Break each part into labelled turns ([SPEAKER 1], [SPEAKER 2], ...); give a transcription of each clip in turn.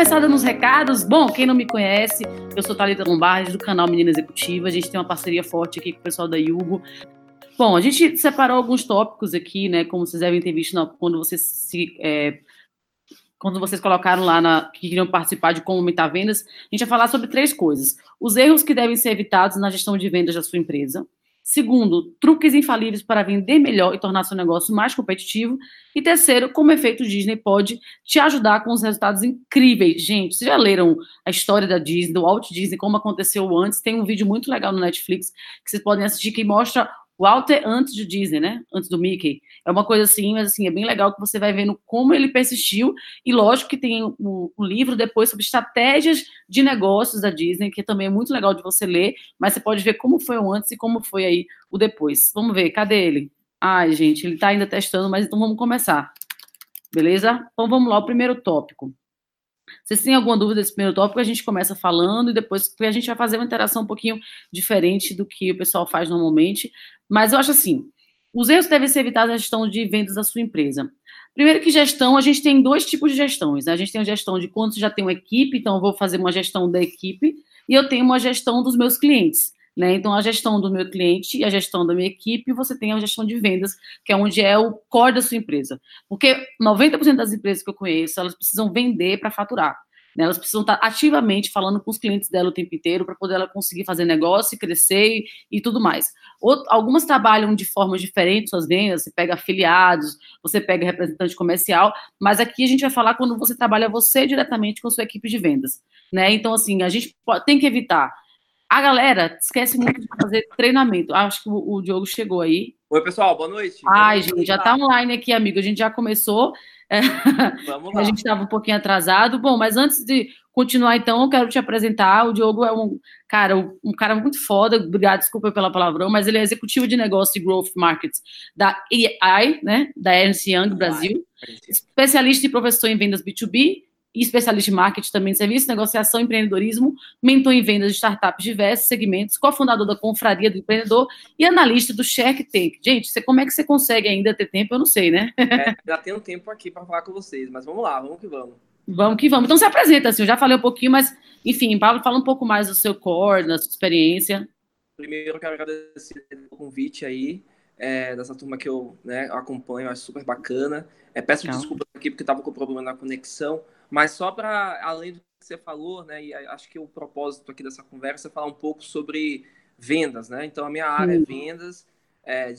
[SPEAKER 1] começar dando os recados. Bom, quem não me conhece, eu sou Thalita Lombardi, do canal Menina Executiva. A gente tem uma parceria forte aqui com o pessoal da Yugo. Bom, a gente separou alguns tópicos aqui, né? Como vocês devem ter visto quando vocês se. É, quando vocês colocaram lá na, que queriam participar de como aumentar vendas, a gente vai falar sobre três coisas: os erros que devem ser evitados na gestão de vendas da sua empresa, Segundo, truques infalíveis para vender melhor e tornar seu negócio mais competitivo. E terceiro, como efeito Disney pode te ajudar com os resultados incríveis. Gente, vocês já leram a história da Disney, do Walt Disney, como aconteceu antes? Tem um vídeo muito legal no Netflix que vocês podem assistir que mostra Walter antes do Disney, né? Antes do Mickey. É uma coisa assim, mas assim, é bem legal que você vai vendo como ele persistiu. E lógico que tem o, o, livro depois sobre estratégias de negócios da Disney, que também é muito legal de você ler, mas você pode ver como foi o antes e como foi aí o depois. Vamos ver, cadê ele? Ai, gente, ele tá ainda testando, mas então vamos começar. Beleza? Então vamos lá, o primeiro tópico. Vocês têm alguma dúvida desse primeiro tópico? A gente começa falando e depois a gente vai fazer uma interação um pouquinho diferente do que o pessoal faz normalmente. Mas eu acho assim: os erros devem ser evitados na gestão de vendas da sua empresa. Primeiro que gestão, a gente tem dois tipos de gestões. Né? A gente tem a gestão de quando você já tem uma equipe, então eu vou fazer uma gestão da equipe, e eu tenho uma gestão dos meus clientes. Né? Então, a gestão do meu cliente e a gestão da minha equipe, você tem a gestão de vendas, que é onde é o core da sua empresa. Porque 90% das empresas que eu conheço, elas precisam vender para faturar. Né? Elas precisam estar ativamente falando com os clientes dela o tempo inteiro para poder ela conseguir fazer negócio, crescer e, e tudo mais. Algumas trabalham de formas diferentes suas vendas, você pega afiliados, você pega representante comercial, mas aqui a gente vai falar quando você trabalha você diretamente com sua equipe de vendas. Né? Então, assim, a gente tem que evitar a galera esquece muito de fazer treinamento. Acho que o, o Diogo chegou aí.
[SPEAKER 2] Oi, pessoal, boa noite.
[SPEAKER 1] Ai, gente, já tá online aqui, amigo. A gente já começou. É... Vamos lá. A gente estava um pouquinho atrasado. Bom, mas antes de continuar, então, eu quero te apresentar. O Diogo é um cara, um cara muito foda. Obrigado, desculpa pela palavrão, mas ele é executivo de negócio e growth markets da AI, né? Da Ernst Young Brasil. Especialista e professor em vendas B2B especialista em marketing também de serviço, negociação, empreendedorismo, mentor em vendas de startups de diversos segmentos, cofundador da Confraria do Empreendedor e analista do Shark Tank. Gente, você, como é que você consegue ainda ter tempo? Eu não sei, né?
[SPEAKER 2] É, já tenho tempo aqui para falar com vocês, mas vamos lá, vamos que vamos.
[SPEAKER 1] Vamos que vamos. Então se apresenta, assim, eu já falei um pouquinho, mas, enfim, Pablo, fala um pouco mais do seu core, da sua experiência.
[SPEAKER 2] Primeiro, eu quero agradecer o convite aí, é, dessa turma que eu né, acompanho, acho super bacana. É, peço Calma. desculpas aqui porque estava com problema na conexão, mas só para, além do que você falou, né, e acho que o propósito aqui dessa conversa é falar um pouco sobre vendas, né? Então, a minha área é vendas. É,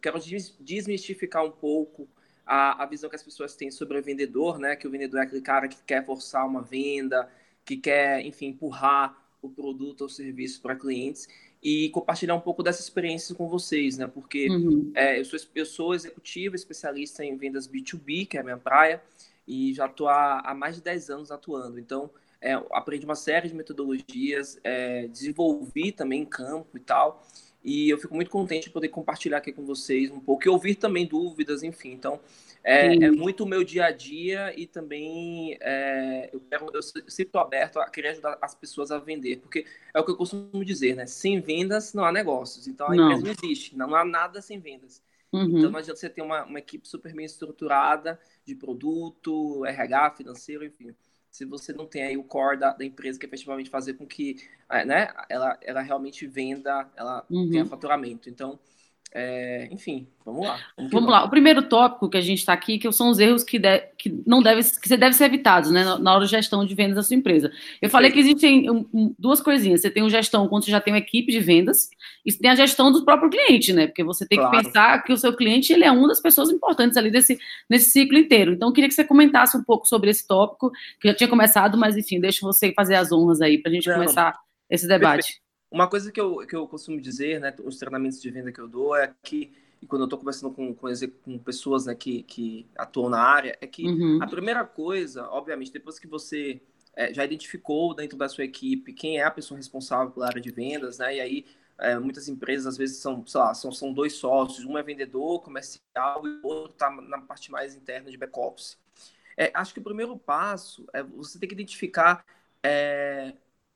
[SPEAKER 2] quero desmistificar um pouco a, a visão que as pessoas têm sobre o vendedor, né? Que o vendedor é aquele cara que quer forçar uma venda, que quer, enfim, empurrar o produto ou serviço para clientes e compartilhar um pouco dessa experiência com vocês, né? Porque uhum. é, eu, sou, eu sou executivo, especialista em vendas B2B, que é a minha praia, e já estou há, há, mais de 10 anos atuando. Então, é, aprendi uma série de metodologias, é, desenvolvi também em campo e tal. E eu fico muito contente de poder compartilhar aqui com vocês um pouco e ouvir também dúvidas, enfim. Então, é, é muito o meu dia a dia e também é, eu, quero, eu sempre aberto a querer ajudar as pessoas a vender, porque é o que eu costumo dizer, né? Sem vendas não há negócios. Então, a não. empresa não existe, não há nada sem vendas. Uhum. Então, não adianta você ter uma, uma equipe super bem estruturada de produto, RH, financeiro, enfim. Se você não tem aí o core da, da empresa que efetivamente fazer com que é, né, ela, ela realmente venda, ela uhum. tenha faturamento. Então, é, enfim, vamos lá.
[SPEAKER 1] Vamos, vamos lá. O primeiro tópico que a gente está aqui, que são os erros que, de, que não deve, que você deve ser evitados, né, na hora de gestão de vendas da sua empresa. Eu falei que existem duas coisinhas. Você tem o gestão quando você já tem uma equipe de vendas, e você tem a gestão do próprio cliente, né? Porque você tem claro. que pensar que o seu cliente ele é uma das pessoas importantes ali desse, nesse ciclo inteiro. Então, eu queria que você comentasse um pouco sobre esse tópico, que já tinha começado, mas enfim, deixa você fazer as honras aí para a gente não, começar esse debate. Perfeito.
[SPEAKER 2] Uma coisa que eu, que eu costumo dizer, né, os treinamentos de venda que eu dou é que, e quando eu estou conversando com, com, com, pessoas né, que, que atuam na área, é que uhum. a primeira coisa, obviamente, depois que você é, já identificou dentro da sua equipe quem é a pessoa responsável pela área de vendas, né, e aí é, muitas empresas às vezes são, sei lá, são, são dois sócios, um é vendedor comercial e o outro está na parte mais interna de back-office. É, acho que o primeiro passo é você ter que identificar é,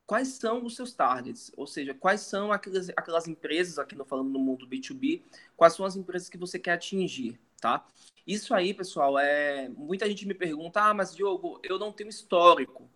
[SPEAKER 2] quais são os seus targets, ou seja, quais são aquelas, aquelas empresas, aqui não falando no mundo B2B, quais são as empresas que você quer atingir, tá? Isso aí, pessoal, é muita gente me pergunta, ah, mas Diogo, eu não tenho histórico.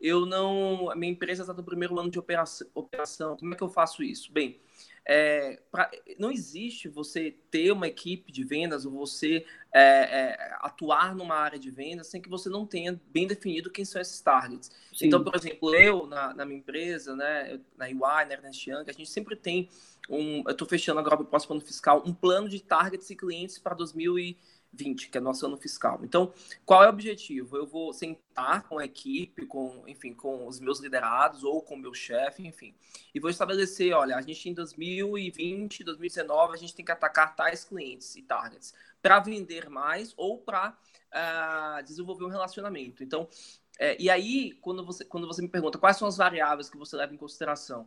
[SPEAKER 2] eu não. A minha empresa está no primeiro ano de operação, operação. Como é que eu faço isso? Bem, é, pra, não existe você ter uma equipe de vendas ou você é, é, atuar numa área de vendas sem que você não tenha bem definido quem são esses targets. Sim. Então, por exemplo, eu, na, na, minha empresa, né, na UI, na Ernest Young, a gente sempre tem um. Eu estou fechando agora o próximo ano fiscal, um plano de targets e clientes para 2020 20, que é nosso ano fiscal. Então, qual é o objetivo? Eu vou sentar com a equipe, com, enfim, com os meus liderados ou com o meu chefe, enfim, e vou estabelecer, olha, a gente em 2020, 2019, a gente tem que atacar tais clientes e targets para vender mais ou para uh, ah, desenvolver um relacionamento. Então, é, e aí, quando você, quando você me pergunta quais são as variáveis que você leva em consideração,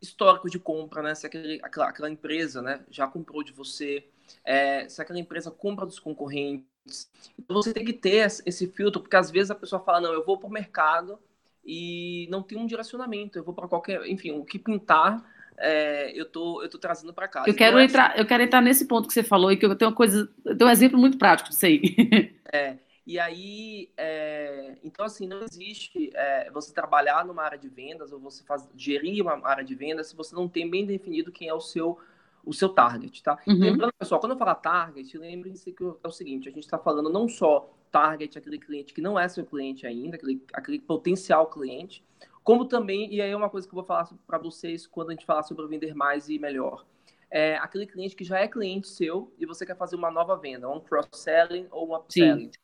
[SPEAKER 2] histórico de compra, né? Se aquele, aquela, aquela empresa né, já comprou de você, é, se aquela empresa compra dos concorrentes. Então você tem que ter esse filtro, porque às vezes a pessoa fala, não, eu vou para o mercado e não tem um direcionamento, eu vou para qualquer, enfim, o que pintar, é, eu tô, eu tô trazendo para cá.
[SPEAKER 1] Eu quero é entrar, eu quero entrar nesse ponto que você falou e que eu tenho uma coisa, eu tenho um exemplo muito prático disso aí.
[SPEAKER 2] É, e aí, é, então assim, não existe é, você trabalhar numa área de vendas ou você faz, gerir uma área de vendas se você não tem bem definido quem é o seu o seu target, tá? Uhum. Lembrando, pessoal, quando eu falar target, lembrem-se que é o seguinte, a gente está falando não só target, aquele cliente que não é seu cliente ainda, aquele, aquele potencial cliente, como também, e aí é uma coisa que eu vou falar para vocês quando a gente falar sobre vender mais e melhor, é aquele cliente que já é cliente seu e você quer fazer uma nova venda, um cross-selling ou um upselling. Sim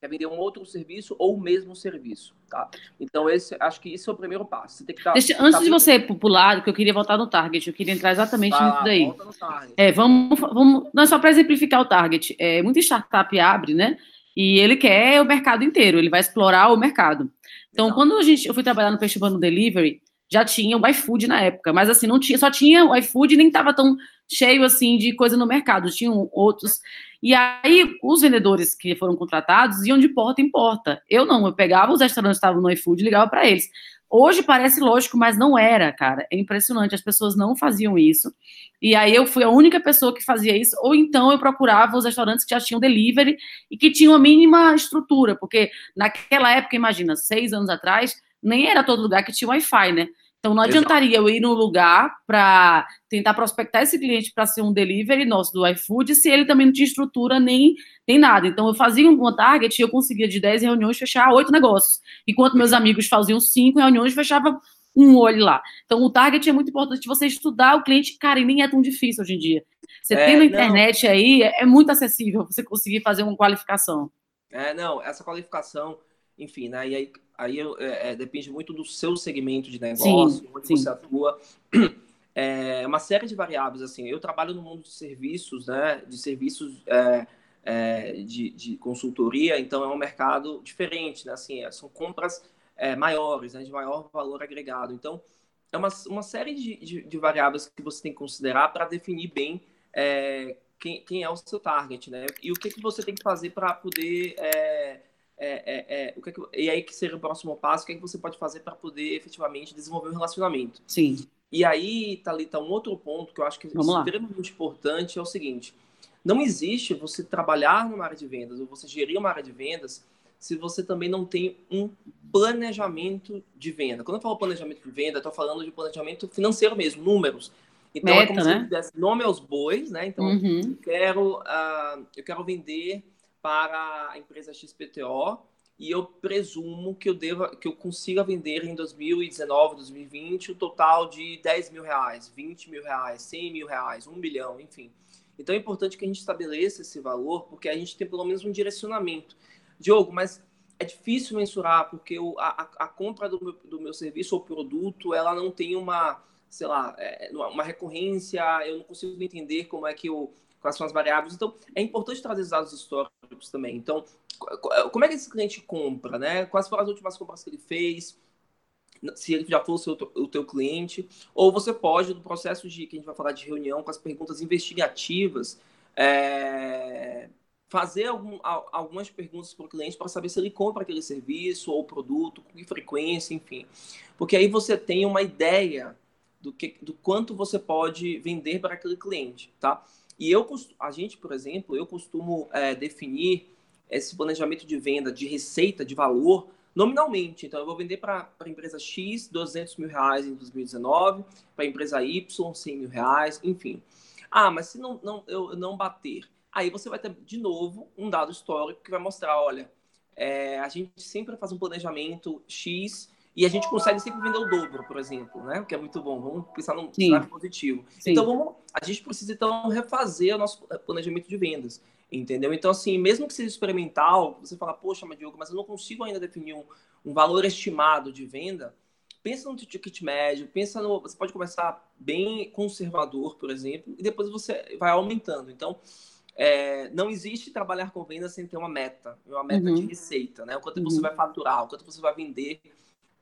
[SPEAKER 2] quer vender um outro serviço ou o mesmo serviço, tá? Então, esse, acho que esse é o primeiro passo. Você tem que tá,
[SPEAKER 1] Deixa, antes tá de você pular, que eu queria voltar no target, eu queria entrar exatamente nisso daí. Volta no target. É, vamos, vamos, não é só para exemplificar o target. É, muita startup abre, né? E ele quer o mercado inteiro, ele vai explorar o mercado. Então, Exato. quando a gente, eu fui trabalhar no Festival no Delivery, já tinha o iFood na época, mas assim, não tinha, só tinha o iFood e nem estava tão cheio assim de coisa no mercado, tinham outros. E aí, os vendedores que foram contratados iam de porta em porta. Eu não, eu pegava os restaurantes que estavam no iFood e ligava para eles. Hoje parece lógico, mas não era, cara. É impressionante, as pessoas não faziam isso. E aí eu fui a única pessoa que fazia isso, ou então eu procurava os restaurantes que já tinham delivery e que tinham a mínima estrutura, porque naquela época, imagina, seis anos atrás, nem era todo lugar que tinha Wi-Fi, né? Então não adiantaria eu ir no lugar para tentar prospectar esse cliente para ser um delivery nosso do iFood se ele também não tinha estrutura nem, nem nada. Então eu fazia um target e eu conseguia de 10 reuniões fechar oito negócios. Enquanto meus amigos faziam cinco reuniões, fechava um olho lá. Então o target é muito importante você estudar o cliente, cara, e nem é tão difícil hoje em dia. Você é, tem na internet não. aí, é muito acessível você conseguir fazer uma qualificação.
[SPEAKER 2] É, não, essa qualificação, enfim, né? E aí aí é, é, depende muito do seu segmento de negócio, sim, onde sim. você atua. É uma série de variáveis, assim. Eu trabalho no mundo de serviços, né? De serviços é, é, de, de, consultoria, então é um mercado diferente, né? Assim, é, são compras é, maiores, né? De maior valor agregado. Então, é uma, uma série de, de, de variáveis que você tem que considerar para definir bem é, quem, quem, é o seu target, né? E o que, que você tem que fazer para poder é, é, é, é, o que, é que e aí que seria o próximo passo, o que, é que você pode fazer para poder efetivamente desenvolver um relacionamento.
[SPEAKER 1] Sim.
[SPEAKER 2] E aí, Thalita, um outro ponto que eu acho que é extremamente importante é o seguinte: não existe você trabalhar numa área de vendas ou você gerir uma área de vendas se você também não tem um planejamento de venda. Quando eu falo planejamento de venda, eu estou falando de planejamento financeiro mesmo, números. Então Meta, é como né? se desse nome aos bois, né? Então, uhum. eu, quero, uh, eu quero vender para a empresa XPTO e eu presumo que eu deva, que eu consiga vender em 2019, 2020 o um total de 10 mil reais, 20 mil reais, 100 mil reais, 1 bilhão, enfim. Então é importante que a gente estabeleça esse valor, porque a gente tem pelo menos um direcionamento. Diogo, mas é difícil mensurar, porque o, a, a compra do meu, do meu serviço ou produto, ela não tem uma, sei lá, é, uma recorrência, eu não consigo entender como é que o, quais são as variáveis. Então, é importante trazer os dados históricos também. Então, como é que esse cliente compra, né? Quais foram as últimas compras que ele fez? Se ele já for o, seu, o teu cliente. Ou você pode, no processo de que a gente vai falar de reunião, com as perguntas investigativas, é, fazer algum, algumas perguntas para o cliente para saber se ele compra aquele serviço ou produto, com que frequência, enfim. Porque aí você tem uma ideia do, que, do quanto você pode vender para aquele cliente, tá? E eu, a gente, por exemplo, eu costumo é, definir esse planejamento de venda, de receita, de valor, nominalmente. Então, eu vou vender para a empresa X 200 mil reais em 2019, para a empresa Y 100 mil reais, enfim. Ah, mas se não, não, eu não bater, aí você vai ter de novo um dado histórico que vai mostrar, olha, é, a gente sempre faz um planejamento X e a gente consegue sempre vender o dobro, por exemplo, né? O que é muito bom. Vamos pensar num cenário positivo. Sim. Então, vamos, a gente precisa, então, refazer o nosso planejamento de vendas, entendeu? Então, assim, mesmo que seja experimental, você fala, poxa, mas Diogo, mas eu não consigo ainda definir um, um valor estimado de venda, pensa no ticket médio, pensa no... Você pode começar bem conservador, por exemplo, e depois você vai aumentando. Então, é, não existe trabalhar com vendas sem ter uma meta, uma meta uhum. de receita, né? O quanto uhum. você vai faturar, o quanto você vai vender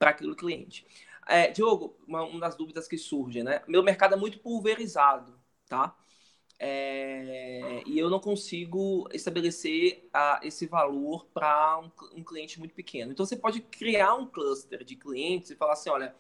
[SPEAKER 2] para aquele cliente. É, Diogo, uma, uma, das dúvidas que surge, né? Meu mercado é muito pulverizado, tá? É, e eu não consigo estabelecer a, esse valor para um, um, cliente muito pequeno. Então, você pode criar um cluster de clientes e falar assim, olha,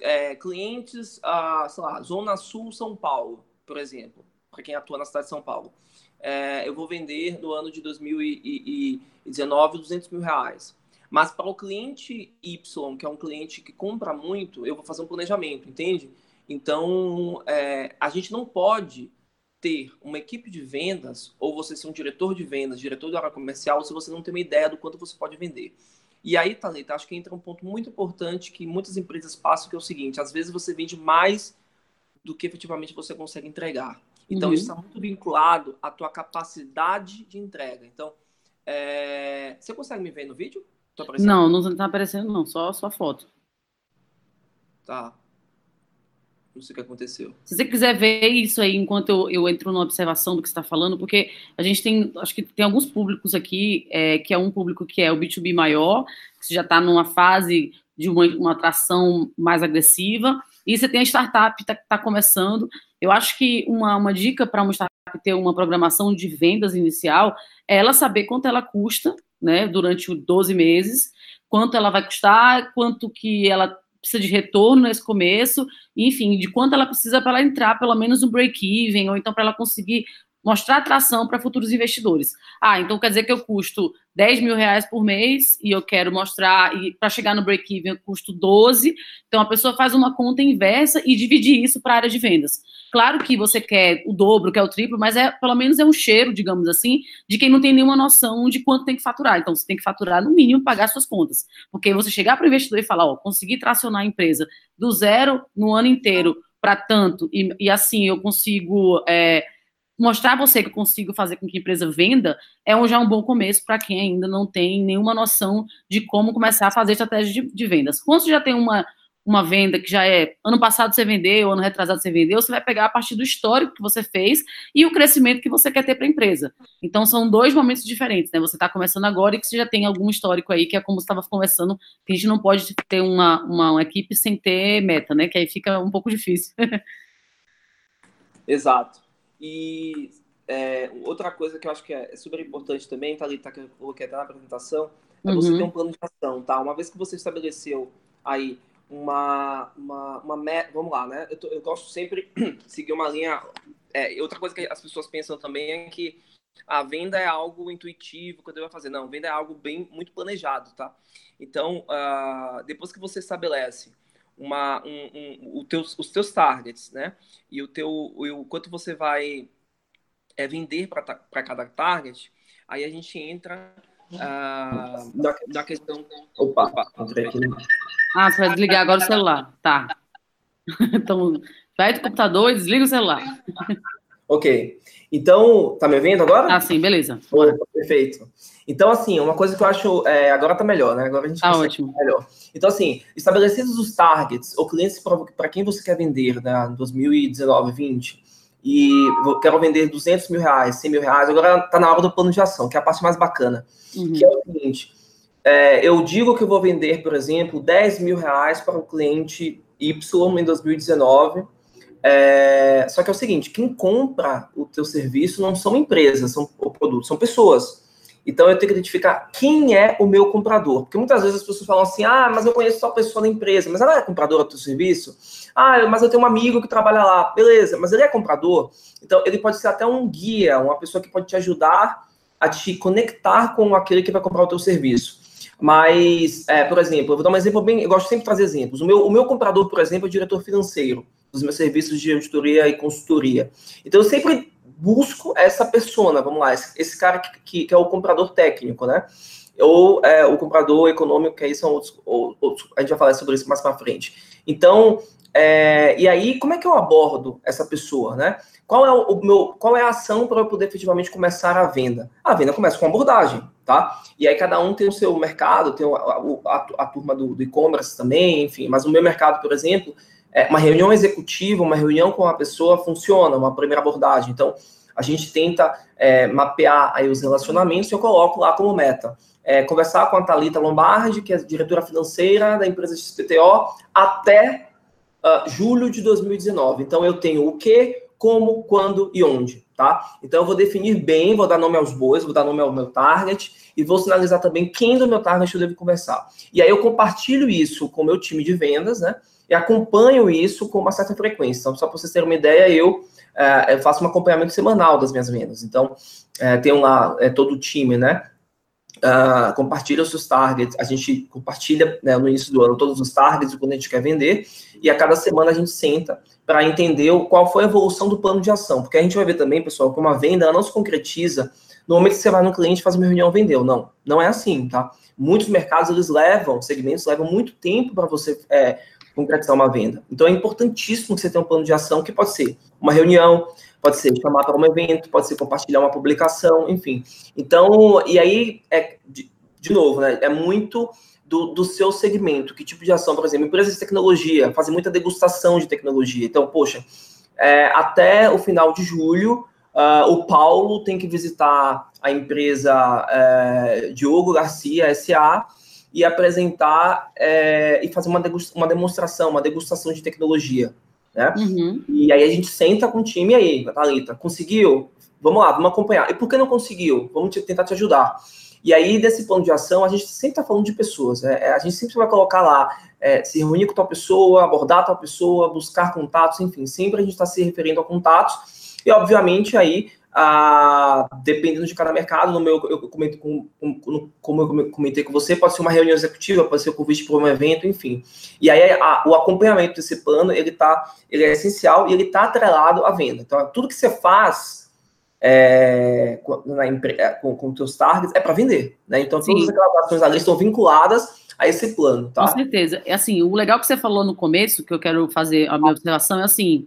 [SPEAKER 2] é, clientes, ah, sei lá, Zona Sul, São Paulo, por exemplo, para quem atua na cidade de São Paulo. É, eu vou vender no ano de 2019 200 mil reais. Mas para o cliente Y, que é um cliente que compra muito, eu vou fazer um planejamento, entende? Então, é, a gente não pode ter uma equipe de vendas, ou você ser um diretor de vendas, diretor da área comercial, se você não tem uma ideia do quanto você pode vender. E aí, Thalita, acho que entra um ponto muito importante que muitas empresas passam, que é o seguinte, às vezes você vende mais do que efetivamente você consegue entregar. Então, uhum. isso está muito vinculado à tua capacidade de entrega. Então, é... você consegue me ver no vídeo?
[SPEAKER 1] Não, não está aparecendo, não, só sua foto.
[SPEAKER 2] Tá. Não sei o que aconteceu.
[SPEAKER 1] Se você quiser ver isso aí enquanto eu, eu entro na observação do que você está falando, porque a gente tem, acho que tem alguns públicos aqui, é, que é um público que é o B2B maior, que já está numa fase de uma, uma atração mais agressiva, e você tem a startup que está tá começando. Eu acho que uma, uma dica para uma startup ter uma programação de vendas inicial é ela saber quanto ela custa né, durante 12 meses, quanto ela vai custar, quanto que ela precisa de retorno nesse começo, enfim, de quanto ela precisa para ela entrar pelo menos no break-even, ou então para ela conseguir mostrar atração para futuros investidores. Ah, então quer dizer que eu custo 10 mil reais por mês e eu quero mostrar, e para chegar no break-even eu custo 12. Então a pessoa faz uma conta inversa e dividir isso para a área de vendas. Claro que você quer o dobro, quer o triplo, mas é pelo menos é um cheiro, digamos assim, de quem não tem nenhuma noção de quanto tem que faturar. Então você tem que faturar no mínimo pagar suas contas. Porque você chegar para o investidor e falar, ó, consegui tracionar a empresa do zero no ano inteiro para tanto, e, e, assim eu consigo. É, mostrar a você que eu consigo fazer com que a empresa venda é um, já um bom começo para quem ainda não tem nenhuma noção de como começar a fazer estratégia de, de, vendas. Quando você já tem uma, uma venda que já é ano passado você vendeu, ano retrasado você vendeu, você vai pegar a partir do histórico que você fez e o crescimento que você quer ter para a empresa. Então são dois momentos diferentes, né? Você está começando agora e que você já tem algum histórico aí, que é como você estava conversando, que a gente não pode ter uma, uma, uma equipe sem ter meta, né? Que aí fica um pouco difícil.
[SPEAKER 2] Exato. E é, outra coisa que eu acho que é super importante também, tá ali, tá, que eu coloquei até na apresentação, é você uhum. ter um plano de ação, tá? Uma vez que você estabeleceu aí uma, uma, uma meta, vamos lá, né? Eu, tô, eu gosto sempre de seguir uma linha. É, outra coisa que as pessoas pensam também é que a venda é algo intuitivo que eu devo fazer. Não, venda é algo bem muito planejado, tá? Então, uh, depois que você estabelece uma, um, um, o teus, os teus targets, né? E o teu, o, o quanto você vai é, vender para cada target, aí a gente entra uh, na, na questão.
[SPEAKER 1] Opa, opa aqui. Ah, você vai desligar agora o celular. Tá. Então, vai do computador e desliga o celular.
[SPEAKER 2] Ok. Então, tá me vendo agora?
[SPEAKER 1] Ah, sim, beleza.
[SPEAKER 2] Bora. Perfeito. Então, assim, uma coisa que eu acho. É, agora tá melhor, né? Agora a gente
[SPEAKER 1] tá ótimo.
[SPEAKER 2] melhor. Então, assim, estabelecidos os targets, ou clientes para quem você quer vender, né? 2019, 20, e quero vender 200 mil reais, 100 mil reais, agora tá na hora do plano de ação, que é a parte mais bacana. Uhum. Que é o seguinte: é, eu digo que eu vou vender, por exemplo, 10 mil reais para o cliente Y em 2019 é, só que é o seguinte, quem compra o teu serviço não são empresas, são o produto, são pessoas. Então eu tenho que identificar quem é o meu comprador. Porque muitas vezes as pessoas falam assim: ah, mas eu conheço só a pessoa da empresa, mas ela é compradora do teu serviço? Ah, mas eu tenho um amigo que trabalha lá. Beleza, mas ele é comprador? Então ele pode ser até um guia, uma pessoa que pode te ajudar a te conectar com aquele que vai comprar o teu serviço. Mas, é, por exemplo, eu vou dar um exemplo bem. Eu gosto sempre de trazer exemplos. O meu, o meu comprador, por exemplo, é o diretor financeiro dos meus serviços de auditoria e consultoria. Então, eu sempre busco essa persona, vamos lá, esse, esse cara que, que, que, é o comprador técnico, né? Ou é, o comprador econômico, que aí são outros, outros, A gente vai falar sobre isso mais para frente. Então, é, e aí, como é que eu abordo essa pessoa, né? Qual é o, meu, qual é a ação para eu poder efetivamente começar a venda? A venda começa com abordagem, tá? E aí cada um tem o seu mercado, tem a, a, a turma do, do e-commerce também, enfim. Mas o meu mercado, por exemplo, é uma reunião executiva, uma reunião com a pessoa funciona, uma primeira abordagem. Então, a gente tenta é, mapear aí os relacionamentos e eu coloco lá como meta. É, conversar com a Thalita Lombardi, que é diretora financeira da empresa XPTO, até uh, julho de 2019. Então, eu tenho o que, como, quando e onde, tá? Então eu vou definir bem, vou dar nome aos bois, vou dar nome ao meu target e vou sinalizar também quem do meu target eu devo conversar. E aí eu compartilho isso com o meu time de vendas, né? E acompanho isso com uma certa frequência. Então, só para vocês terem uma ideia, eu, é, eu faço um acompanhamento semanal das minhas vendas. Então, é, tem lá é, todo o time, né? Uh, compartilha os seus targets, a gente compartilha né, no início do ano todos os targets quando a gente quer vender, e a cada semana a gente senta para entender qual foi a evolução do plano de ação, porque a gente vai ver também, pessoal, que uma venda não se concretiza no momento que você vai no cliente faz uma reunião vendeu, não, não é assim, tá? Muitos mercados eles levam, segmentos levam muito tempo para você é, concretizar uma venda. Então é importantíssimo que você tenha um plano de ação que pode ser uma reunião, pode ser chamar para um evento, pode ser compartilhar uma publicação, enfim. Então, e aí, é, de, de novo, né, é muito do, do, seu segmento, que tipo de ação, por exemplo, empresas de tecnologia fazem muita degustação de tecnologia. Então, poxa, é, até o final de julho, uh, o Paulo tem que visitar a empresa é, Diogo Garcia SA e apresentar é, e fazer uma, uma demonstração, uma degustação de tecnologia né? Uhum. E aí a gente senta com o time aí, Thalita, conseguiu? Vamos lá, vamos acompanhar. E por que não conseguiu? Vamos te, tentar te ajudar. E aí, desse plano de ação, a gente sempre está falando de pessoas. Né? É, a gente sempre vai colocar lá, é, se reunir com tal pessoa, abordar tal pessoa, buscar contatos, enfim, sempre a gente está se referindo a contatos. E, obviamente, aí ah, dependendo de cada mercado, no meu, eu comento com, com, como eu comentei com você, pode ser uma reunião executiva, pode ser um convite para um evento, enfim. E aí a, o acompanhamento desse plano, ele tá, ele é essencial e ele está atrelado à venda. Então, tudo que você faz é, na, é, com, com seus targets é para vender, né? Então, todas Sim. aquelas ações ali estão vinculadas a esse plano, tá?
[SPEAKER 1] Com certeza. É assim, o legal que você falou no começo, que eu quero fazer a minha observação é assim,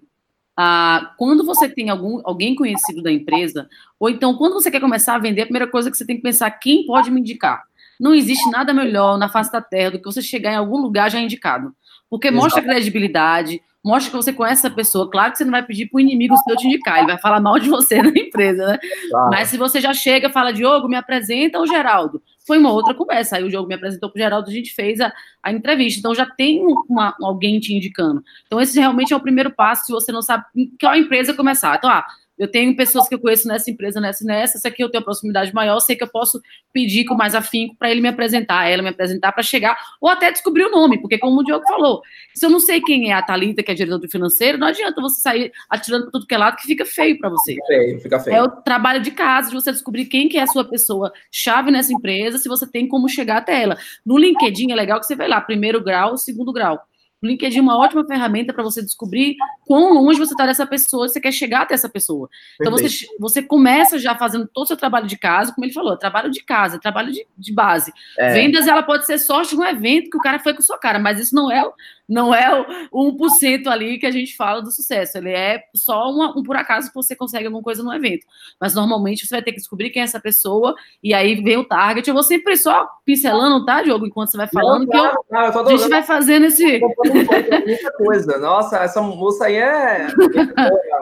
[SPEAKER 1] ah, quando você tem algum, alguém conhecido da empresa, ou então quando você quer começar a vender, a primeira coisa que você tem que pensar quem pode me indicar. Não existe nada melhor na face da terra do que você chegar em algum lugar já indicado. Porque Exato. mostra credibilidade, mostra que você conhece essa pessoa. Claro que você não vai pedir para o inimigo seu te indicar, ele vai falar mal de você na empresa, né? Claro. Mas se você já chega e fala, Diogo, me apresenta o Geraldo. Foi uma outra conversa. Aí o Diogo me apresentou para o Geraldo, a gente fez a, a entrevista. Então já tem uma, alguém te indicando. Então esse realmente é o primeiro passo, se você não sabe em qual empresa começar. Então, ah, eu tenho pessoas que eu conheço nessa empresa, nessa e nessa, essa aqui eu tenho proximidade maior, sei que eu posso pedir com mais afinco para ele me apresentar, ela me apresentar para chegar, ou até descobrir o nome, porque como o Diogo falou, se eu não sei quem é a Thalita, que é diretora do financeiro, não adianta você sair atirando para tudo que é lado, que fica feio para você.
[SPEAKER 2] Fica feio, fica feio.
[SPEAKER 1] É o trabalho de casa, de você descobrir quem que é a sua pessoa chave nessa empresa, se você tem como chegar até ela. No LinkedIn é legal que você vai lá, primeiro grau, segundo grau. O LinkedIn é uma ótima ferramenta para você descobrir quão longe você está dessa pessoa, você quer chegar até essa pessoa. Então você, você começa já fazendo todo o seu trabalho de casa, como ele falou, trabalho de casa, trabalho de, de base. É. Vendas, ela pode ser sorte de um evento que o cara foi com sua cara, mas isso não é não é o 1% ali que a gente fala do sucesso. Ele é só uma, um por acaso que você consegue alguma coisa no evento. Mas normalmente você vai ter que descobrir quem é essa pessoa e aí vem o target. Eu vou sempre só pincelando, tá, Diogo, enquanto você vai falando, não, claro, que eu, a gente vai fazendo esse.
[SPEAKER 2] Muita coisa. Nossa, essa moça aí é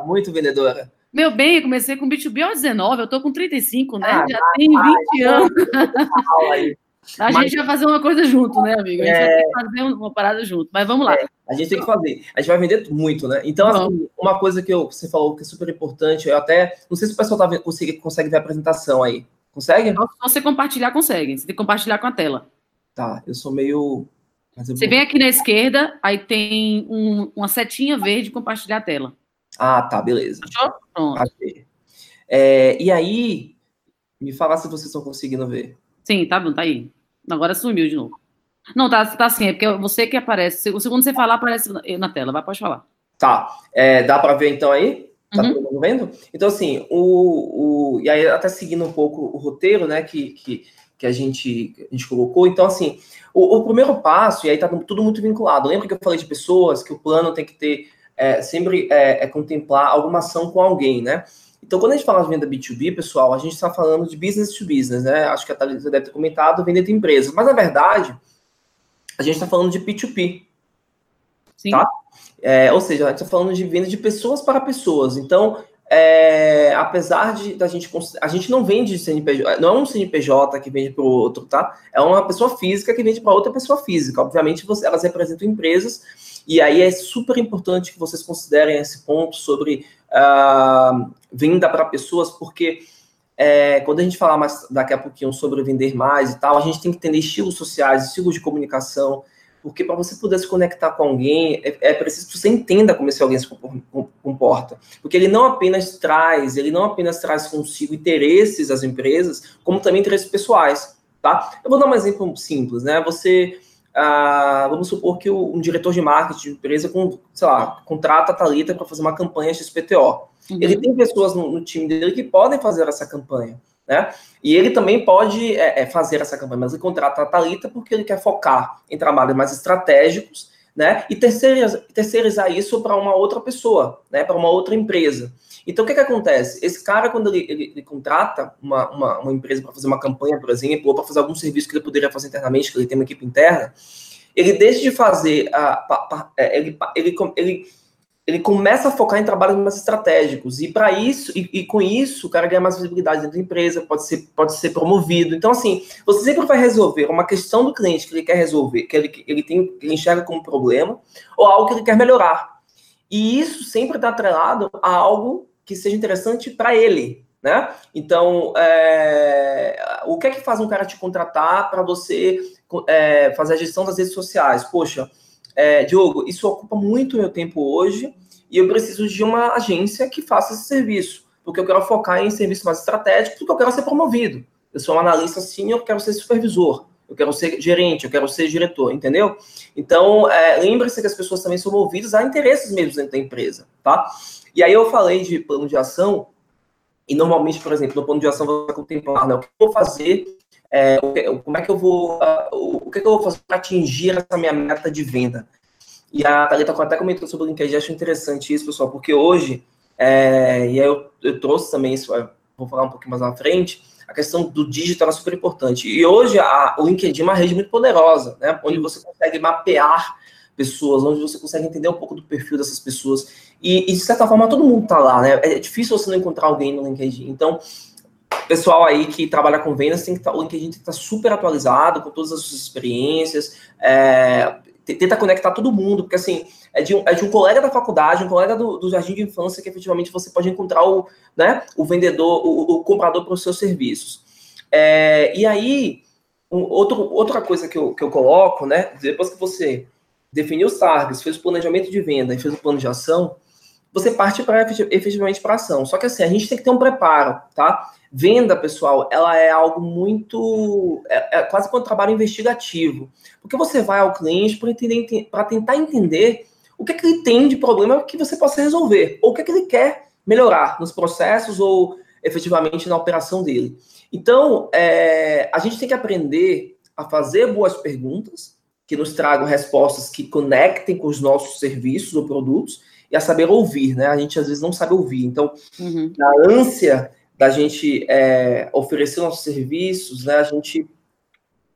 [SPEAKER 2] muito vendedora.
[SPEAKER 1] Meu bem, eu comecei com B2B aos 19, eu tô com 35, né? Ah, Já tem 20 ah, anos. A Mas... gente vai fazer uma coisa junto, né, amigo? A gente é... vai ter que fazer uma parada junto. Mas vamos lá. É,
[SPEAKER 2] a gente tem que fazer. A gente vai vender muito, né? Então, assim, uma coisa que eu, você falou que é super importante, eu até. Não sei se o pessoal tá, consegue, consegue ver a apresentação aí. Consegue?
[SPEAKER 1] Se você compartilhar, consegue. Você tem que compartilhar com a tela.
[SPEAKER 2] Tá, eu sou meio.
[SPEAKER 1] Você vem aqui na esquerda, aí tem um, uma setinha verde compartilhar a tela.
[SPEAKER 2] Ah, tá, beleza. Achou? Pronto. É, e aí, me fala se vocês estão conseguindo ver.
[SPEAKER 1] Sim, tá bom, tá aí. Agora sumiu de novo. Não, tá, tá assim, é porque você que aparece. Quando você falar, aparece na tela. Vai, pode falar.
[SPEAKER 2] Tá. É, dá para ver então aí? Tá uhum. todo mundo vendo? Então, assim, o, o. E aí, até seguindo um pouco o roteiro, né, que, que, que a, gente, a gente colocou. Então, assim, o, o primeiro passo, e aí tá tudo muito vinculado. Lembra que eu falei de pessoas, que o plano tem que ter. É, sempre é, é contemplar alguma ação com alguém, né? Então, quando a gente fala de venda B2B, pessoal, a gente está falando de business to business, né? Acho que a Thalita deve ter comentado, venda de empresas. Mas, na verdade, a gente está falando de P2P. Sim. Tá? É, ou seja, a gente está falando de venda de pessoas para pessoas. Então, é, apesar de da gente a gente não vende CNPJ, não é um CNPJ que vende para o outro, tá? É uma pessoa física que vende para outra pessoa física. Obviamente, você, elas representam empresas e aí é super importante que vocês considerem esse ponto sobre uh, venda para pessoas, porque é, quando a gente falar mais daqui a pouquinho sobre vender mais e tal, a gente tem que entender estilos sociais, estilos de comunicação, porque para você poder se conectar com alguém, é, é, preciso que você entenda como esse alguém se comporta. Porque ele não apenas traz, ele não apenas traz consigo interesses das empresas, como também interesses pessoais, tá? Eu vou dar um exemplo simples, né? Você, ah, vamos supor que o, um diretor de marketing de empresa, com, sei lá, contrata a Thalita para fazer uma campanha XPTO. Uhum. Ele tem pessoas no, no time dele que podem fazer essa campanha. Né? E ele também pode é, é, fazer essa campanha, mas ele contrata a Thalita porque ele quer focar em trabalhos mais estratégicos, né? E terceirizar, terceirizar isso para uma outra pessoa, né? Para uma outra empresa. Então, o que, que acontece? Esse cara, quando ele, ele, ele contrata uma, uma, uma empresa para fazer uma campanha, por exemplo, ou para fazer algum serviço que ele poderia fazer internamente, que ele tem uma equipe interna, ele deixa de fazer, a, é, ele, ele, ele ele começa a focar em trabalhos mais estratégicos. E para isso, e, e, com isso, o cara ganha mais visibilidade dentro da empresa, pode ser, pode ser promovido. Então, assim, você sempre vai resolver uma questão do cliente que ele quer resolver, que ele, ele, tem, ele enxerga como problema, ou algo que ele quer melhorar. E isso sempre está atrelado a algo que seja interessante para ele. Né? Então, é, o que é que faz um cara te contratar para você é, fazer a gestão das redes sociais? Poxa, é, Diogo, isso ocupa muito meu tempo hoje e eu preciso de uma agência que faça esse serviço, porque eu quero focar em serviços mais estratégicos, porque eu quero ser promovido. Eu sou um analista senior, eu quero ser supervisor, eu quero ser gerente, eu quero ser diretor, entendeu? Então, é, lembre-se que as pessoas também são movidas a interesses mesmo dentro da empresa, tá? E aí eu falei de plano de ação, e normalmente, por exemplo, no plano de ação eu vou contemplar, né, o que eu vou fazer é, como é que eu vou, o que, é que eu vou fazer para atingir essa minha meta de venda? E a Thalita até comentou sobre o LinkedIn, acho interessante isso, pessoal, porque hoje, é, e aí eu, eu, trouxe também isso, vou falar um pouquinho mais na frente, a questão do digital é super importante. E hoje a, o LinkedIn é uma rede muito poderosa, né? Onde você consegue mapear pessoas, onde você consegue entender um pouco do perfil dessas pessoas. E, e de certa forma, todo mundo está lá, né? É difícil você não encontrar alguém no LinkedIn. Então, pessoal aí que trabalha com vendas tem que tá, o LinkedIn tem que estar tá super atualizado com todas as suas experiências, é, tenta conectar todo mundo, porque assim, é de, um, é de um colega da faculdade, um colega do, do, jardim de infância que efetivamente você pode encontrar o, né, o vendedor, o, o comprador para os seus serviços. É, e aí, um, outro, outra coisa que eu, que eu coloco, né, depois que você definiu os targets, fez o planejamento de venda e fez o plano de ação, você parte para efetivamente para ação. Só que assim, a gente tem que ter um preparo, tá? Venda, pessoal, ela é algo muito. É, é quase como um trabalho investigativo. Porque você vai ao cliente para tentar entender o que, é que ele tem de problema que você possa resolver, ou o que, é que ele quer melhorar nos processos ou efetivamente na operação dele. Então, é, a gente tem que aprender a fazer boas perguntas, que nos tragam respostas que conectem com os nossos serviços ou produtos, e a saber ouvir, né? A gente às vezes não sabe ouvir. Então, uhum. na ânsia da gente é, oferecer nossos serviços, né? A gente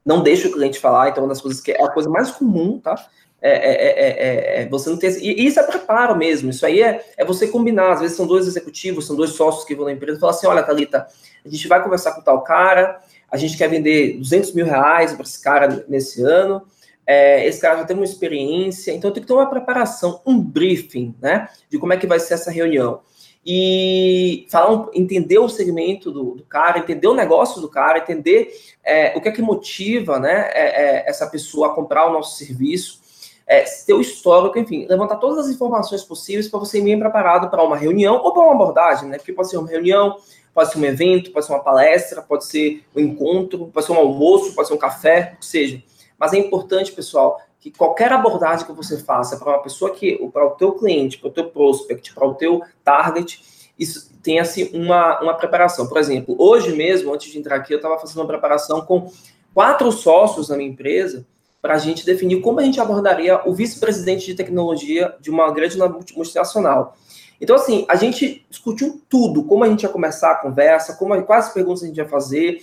[SPEAKER 2] não deixa o cliente falar, então uma das coisas que é a coisa mais comum, tá? É, é, é, você não ter. E isso é preparo mesmo. Isso aí é, é você combinar. Às vezes são dois executivos, são dois sócios que vão na empresa e falam assim: olha, Thalita, a gente vai conversar com tal cara, a gente quer vender 200 mil reais para esse cara nesse ano. É, esse cara já tem uma experiência, então tem que ter uma preparação, um briefing, né? De como é que vai ser essa reunião e falar, entender o segmento do, do, cara, entender o negócio do cara, entender é, o que é que motiva né, é, é, essa pessoa a comprar o nosso serviço, é, ter o histórico, enfim, levantar todas as informações possíveis para você ir bem preparado para uma reunião ou para uma abordagem, né? Porque pode ser uma reunião, pode ser um evento, pode ser uma palestra, pode ser um encontro, pode ser um almoço, pode ser um café, o que seja. Mas é importante, pessoal, que qualquer abordagem que você faça para uma pessoa que, para o teu cliente, para o teu prospect, para o teu target, isso assim uma, uma preparação. Por exemplo, hoje mesmo, antes de entrar aqui, eu estava fazendo uma preparação com quatro sócios da minha empresa para a gente definir como a gente abordaria o vice-presidente de tecnologia de uma grande multinacional. Então, assim, a gente discutiu tudo, como a gente ia começar a conversa, como, quais perguntas a gente ia fazer,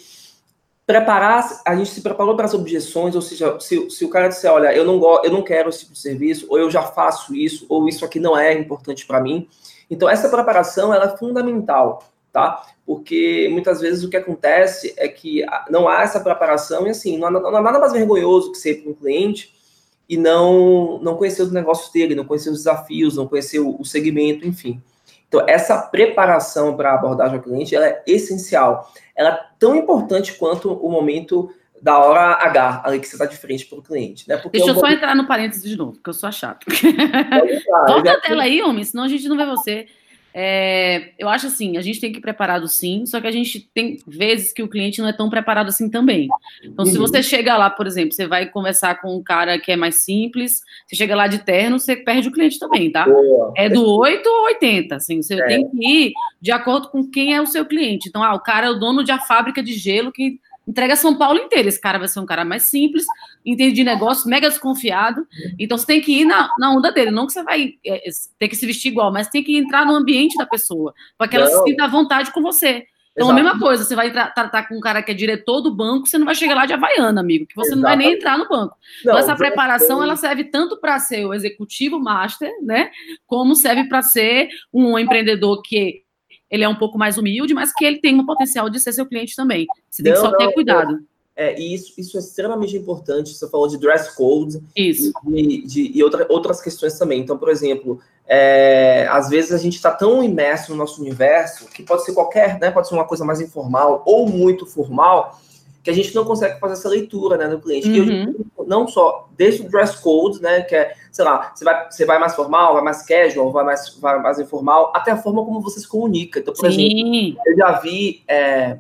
[SPEAKER 2] preparar, a gente se preparou para as objeções, ou seja, se, se o cara disser, olha, eu não, gosto, eu não quero esse tipo de serviço, ou eu já faço isso, ou isso aqui não é importante para mim. Então, essa preparação, ela é fundamental, tá? Porque muitas vezes o que acontece é que não há essa preparação e, assim, não há, não há nada mais vergonhoso que ser para um cliente e não, não conhecer os negócios dele, não conhecer os desafios, não conhecer o, o segmento, enfim. Então, essa preparação para abordagem ao cliente ela é essencial. Ela é tão importante quanto o momento da hora H, ali que você está de frente para o cliente. Né?
[SPEAKER 1] Porque Deixa eu, só entrar no parênteses de novo, porque eu sou chato. Volta a tela aí, homem, senão a gente não vê você. É, eu acho assim, a gente tem que ir preparado sim, só que a gente tem vezes que o cliente não é tão preparado assim também. Então, uhum. se você chega lá, por exemplo, você vai conversar com um cara que é mais simples, você chega lá de terno, você perde o cliente também, tá? Boa. É do 8 ou 80, assim, você é. tem que ir de acordo com quem é o seu cliente. Então, ah, o cara é o dono de a fábrica de gelo que entrega São Paulo inteiro. Esse cara vai ser um cara mais simples, entende de negócio, mega desconfiado. Então você tem que ir na, na onda dele. Não que você vai é, ter que se vestir igual, mas tem que entrar no ambiente da pessoa, para que ela não. se sinta à vontade com você. Então, Exato. a mesma coisa, você vai tratar com um cara que é diretor do banco, você não vai chegar lá de Havaiana, amigo, que você Exato. não vai nem entrar no banco. Não, então, essa preparação, ela serve tanto para ser o executivo master, né, como serve para ser um empreendedor que ele é um pouco mais humilde, mas que ele tem um potencial de ser seu cliente também. Você tem não, que só não, ter cuidado.
[SPEAKER 2] É, e isso, isso é extremamente importante. Você falou de dress code
[SPEAKER 1] isso.
[SPEAKER 2] E, de, e outra, outras questões também. Então, por exemplo, é, às vezes a gente está tão imerso no nosso universo que pode ser qualquer, né? Pode ser uma coisa mais informal ou muito formal, que a gente não consegue fazer essa leitura né, do cliente. Uhum. Eu, não só desde o dress code, né, que é, sei lá, você vai, você vai mais formal, vai mais casual, vai mais, vai mais informal, até a forma como você se comunica. Então, por Sim. exemplo, eu já vi é,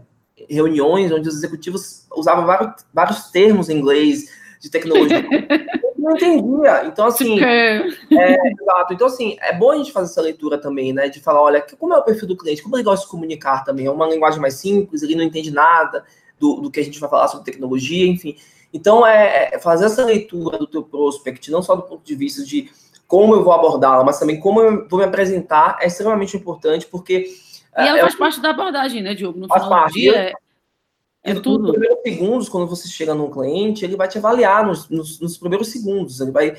[SPEAKER 2] reuniões onde os executivos usavam vários, vários termos em inglês de tecnologia. não entendia. Então, assim, é, exato. Então, assim, é bom a gente fazer essa leitura também, né? De falar, olha, como é o perfil do cliente, como ele gosta de se comunicar também. É uma linguagem mais simples, ele não entende nada do, do que a gente vai falar sobre tecnologia, enfim. Então, é, é fazer essa leitura do teu prospect, não só do ponto de vista de como eu vou abordá-la, mas também como eu vou me apresentar, é extremamente importante, porque...
[SPEAKER 1] E ela é, faz parte da abordagem, né, Diogo? No faz final parte. do dia, é, é tudo.
[SPEAKER 2] Nos primeiros segundos, quando você chega num cliente, ele vai te avaliar nos, nos, nos primeiros segundos, ele vai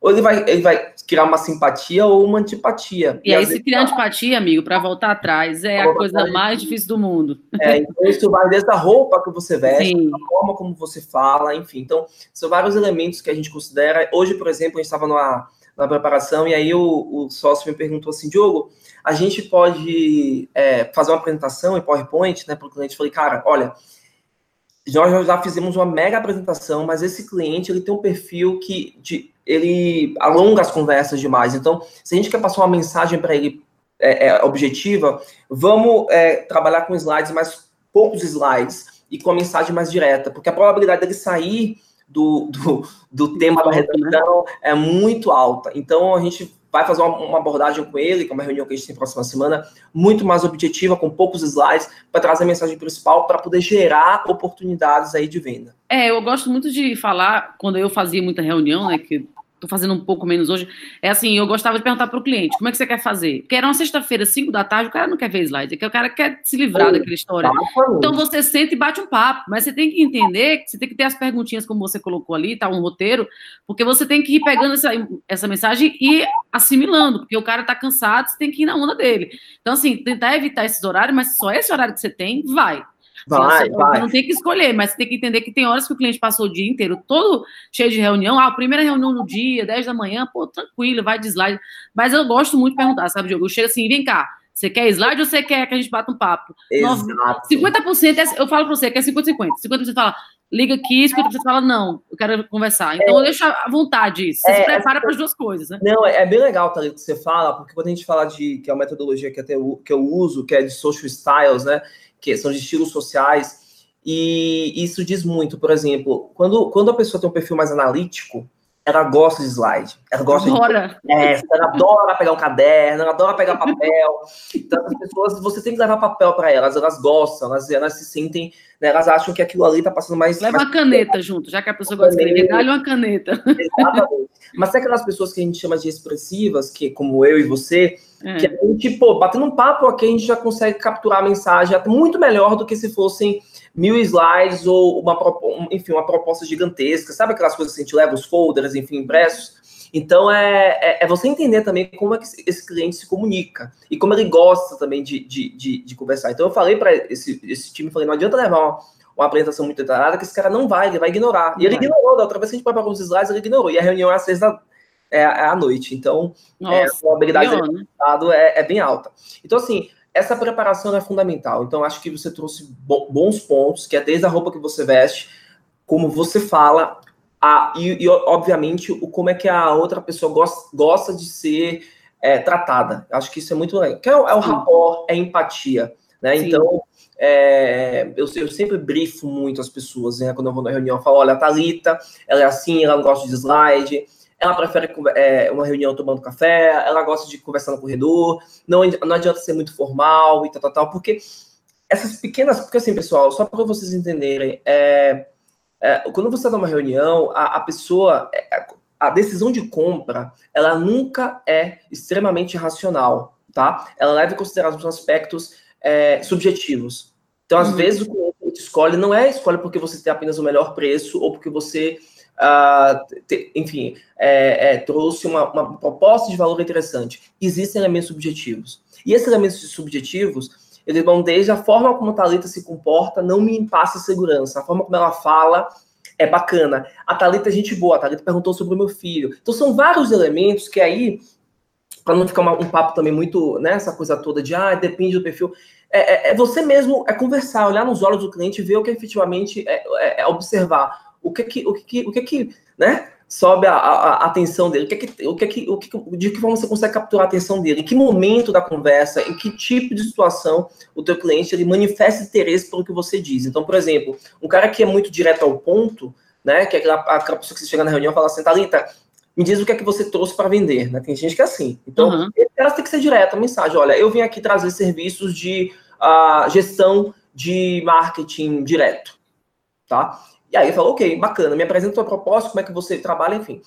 [SPEAKER 2] ou ele vai, ele vai criar uma simpatia ou uma antipatia.
[SPEAKER 1] E, e aí, se criar antipatia, amigo, para voltar atrás, é a coisa mais difícil do mundo.
[SPEAKER 2] É, então isso vai desde a roupa que você veste, a forma como você fala, enfim. Então, são vários elementos que a gente considera. Hoje, por exemplo, a gente estava na, na preparação e aí o, o sócio me perguntou assim, Diogo, a gente pode é, fazer uma apresentação em PowerPoint, né, para o cliente? Eu falei, cara, olha, nós já fizemos uma mega apresentação, mas esse cliente ele tem um perfil que de, ele alonga as conversas demais. Então, se a gente quer passar uma mensagem para ele é, é, objetiva, vamos é, trabalhar com slides mais poucos slides e com a mensagem mais direta, porque a probabilidade dele sair do, do, do tema da redação é muito alta. Então, a gente vai fazer uma, uma, abordagem com ele, que é uma reunião que a gente tem próxima semana, muito mais objetiva, com poucos slides, para trazer a mensagem principal, para poder gerar oportunidades aí de venda.
[SPEAKER 1] É, eu gosto muito de falar, quando eu fazia muita reunião, né, que tô fazendo um pouco menos hoje. É assim, eu gostava de perguntar para o cliente, como é que você quer fazer? Porque era uma sexta-feira, cinco da tarde, o cara não quer ver slide, é que o cara quer se livrar daquela história. Então você senta e bate um papo, mas você tem que entender que você tem que ter as perguntinhas como você colocou ali, tá um roteiro, porque você tem que ir pegando essa, essa mensagem e assimilando, porque o cara tá cansado, você tem que ir na onda dele. Então assim, tentar evitar esses horários, mas só esse horário que você tem, vai. Vai, você, vai. não tem que escolher, mas você tem que entender que tem horas que o cliente passou o dia inteiro todo cheio de reunião. Ah, primeira reunião no dia, 10 da manhã, pô, tranquilo, vai de slide. Mas eu gosto muito de perguntar, sabe, Diogo? Eu chego assim, vem cá, você quer slide ou você quer que a gente bata um papo?
[SPEAKER 2] Exato.
[SPEAKER 1] 50% é, eu falo para você que é 50-50. 50% fala, liga aqui, escuta, você fala, não, eu quero conversar. Então, é, deixa à vontade isso. Você é, se prepara para as duas coisas, né?
[SPEAKER 2] Não, é, é bem legal, tá, que você fala, porque quando a gente fala de, que é uma metodologia que, até eu, que eu uso, que é de social styles, né, são de estilos sociais, e isso diz muito, por exemplo, quando, quando a pessoa tem um perfil mais analítico, ela gosta de slide. Ela gosta
[SPEAKER 1] adora.
[SPEAKER 2] de. É, ela adora pegar um caderno, ela adora pegar papel. Então, as pessoas, você tem que levar papel para elas, elas gostam, elas, elas se sentem, né, elas acham que aquilo ali está passando mais.
[SPEAKER 1] Leva
[SPEAKER 2] mais...
[SPEAKER 1] uma caneta junto, já que a pessoa gosta de escrever, dá-lhe uma caneta.
[SPEAKER 2] Exatamente. Mas tem aquelas pessoas que a gente chama de expressivas, que como eu e você, é. que a gente, pô, batendo um papo aqui, a gente já consegue capturar a mensagem muito melhor do que se fossem mil slides ou uma, enfim, uma proposta gigantesca. Sabe aquelas coisas que a gente leva, os folders, enfim, impressos? Então, é, é, é, você entender também como é que esse cliente se comunica e como ele gosta também de, de, de, de conversar. Então, eu falei para esse, esse time, falei, não adianta levar uma, uma apresentação muito detalhada que esse cara não vai, ele vai ignorar. E ele ignorou, da outra vez que a gente preparou os slides, ele ignorou. E a reunião é às vezes da, é, à noite. Então,
[SPEAKER 1] Nossa, é, a
[SPEAKER 2] probabilidade de resultado é, é bem alta. Então, assim, essa preparação é fundamental. Então, acho que você trouxe bons pontos, que é desde a roupa que você veste, como você fala, a, e, e, obviamente, o como é que a outra pessoa gosta, gosta de ser é, tratada. Acho que isso é muito legal. Que é, o, é o rapport, é empatia. Né? Então, é, eu, eu, sempre brifo muito as pessoas, né? Quando eu vou na reunião, eu falo, olha, a Thalita, ela é assim, ela não gosta de slide, ela prefere é, uma reunião tomando café, ela gosta de conversar no corredor, não, não adianta ser muito formal e tal, tal, tal, porque essas pequenas, porque assim, pessoal, só para vocês entenderem, é, é, quando você está numa reunião, a, a pessoa, é, a decisão de compra, ela nunca é extremamente racional, tá? Ela leva em consideração os aspectos é, subjetivos. Então, às uhum. vezes, o cliente escolhe, não é escolhe porque você tem apenas o melhor preço ou porque você uh, te, enfim, é, é, trouxe uma, uma, proposta de valor interessante. Existem elementos subjetivos. E esses elementos subjetivos, eles vão desde a forma como a Thalita se comporta, não me passa segurança. A forma como ela fala é bacana. A Thalita é gente boa, a Thalita perguntou sobre o meu filho. Então, são vários elementos que aí, para não ficar uma, um papo também muito, né, essa coisa toda de, ah, depende do perfil, é, é, é, você mesmo, é conversar, olhar nos olhos do cliente ver o que efetivamente é, é, é observar o que que, o que, o que, que né, sobe a, a, a, atenção dele, o que que, o que que, o que de que forma você consegue capturar a atenção dele, em que momento da conversa, em que tipo de situação o teu cliente ele manifesta interesse pelo que você diz. Então, por exemplo, um cara que é muito direto ao ponto, né, que é aquela, aquela pessoa que você chega na reunião e fala assim, Thalita, me diz o que é que você trouxe para vender, né? Tem gente que é assim. Então, uhum. elas têm que ser direto, a mensagem, olha, eu vim aqui trazer serviços de uh, gestão de marketing direto, tá? E aí ele falou, ok, bacana, me apresenta a proposta, como é que você trabalha, enfim.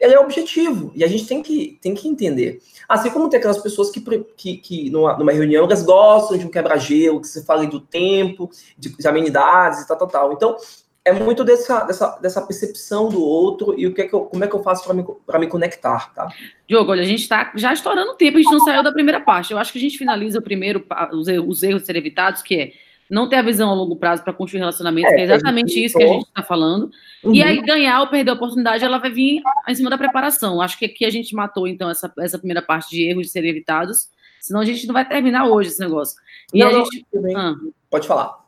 [SPEAKER 2] Ele é objetivo, e a gente tem que, tem que entender. Assim como tem aquelas pessoas que, que, que numa, numa reunião, elas gostam de um quebra-gelo, que você fale do tempo, de, de amenidades e tal, tal, tal. Então, é muito dessa, dessa, dessa percepção do outro e o que é que eu, como é que eu faço para me, me conectar, tá?
[SPEAKER 1] Diogo, olha, a gente está já estourando o tempo, a gente não saiu da primeira parte. Eu acho que a gente finaliza o primeiro, os, os erros a ser evitados, que é não ter a visão a longo prazo para construir relacionamentos, é, que é exatamente isso que a gente está falando. Uhum. E aí, ganhar ou perder a oportunidade, ela vai vir em cima da preparação. Acho que aqui a gente matou, então, essa, essa primeira parte de erros de serem evitados, senão a gente não vai terminar hoje esse negócio. E
[SPEAKER 2] não,
[SPEAKER 1] a gente.
[SPEAKER 2] Ah. Pode falar.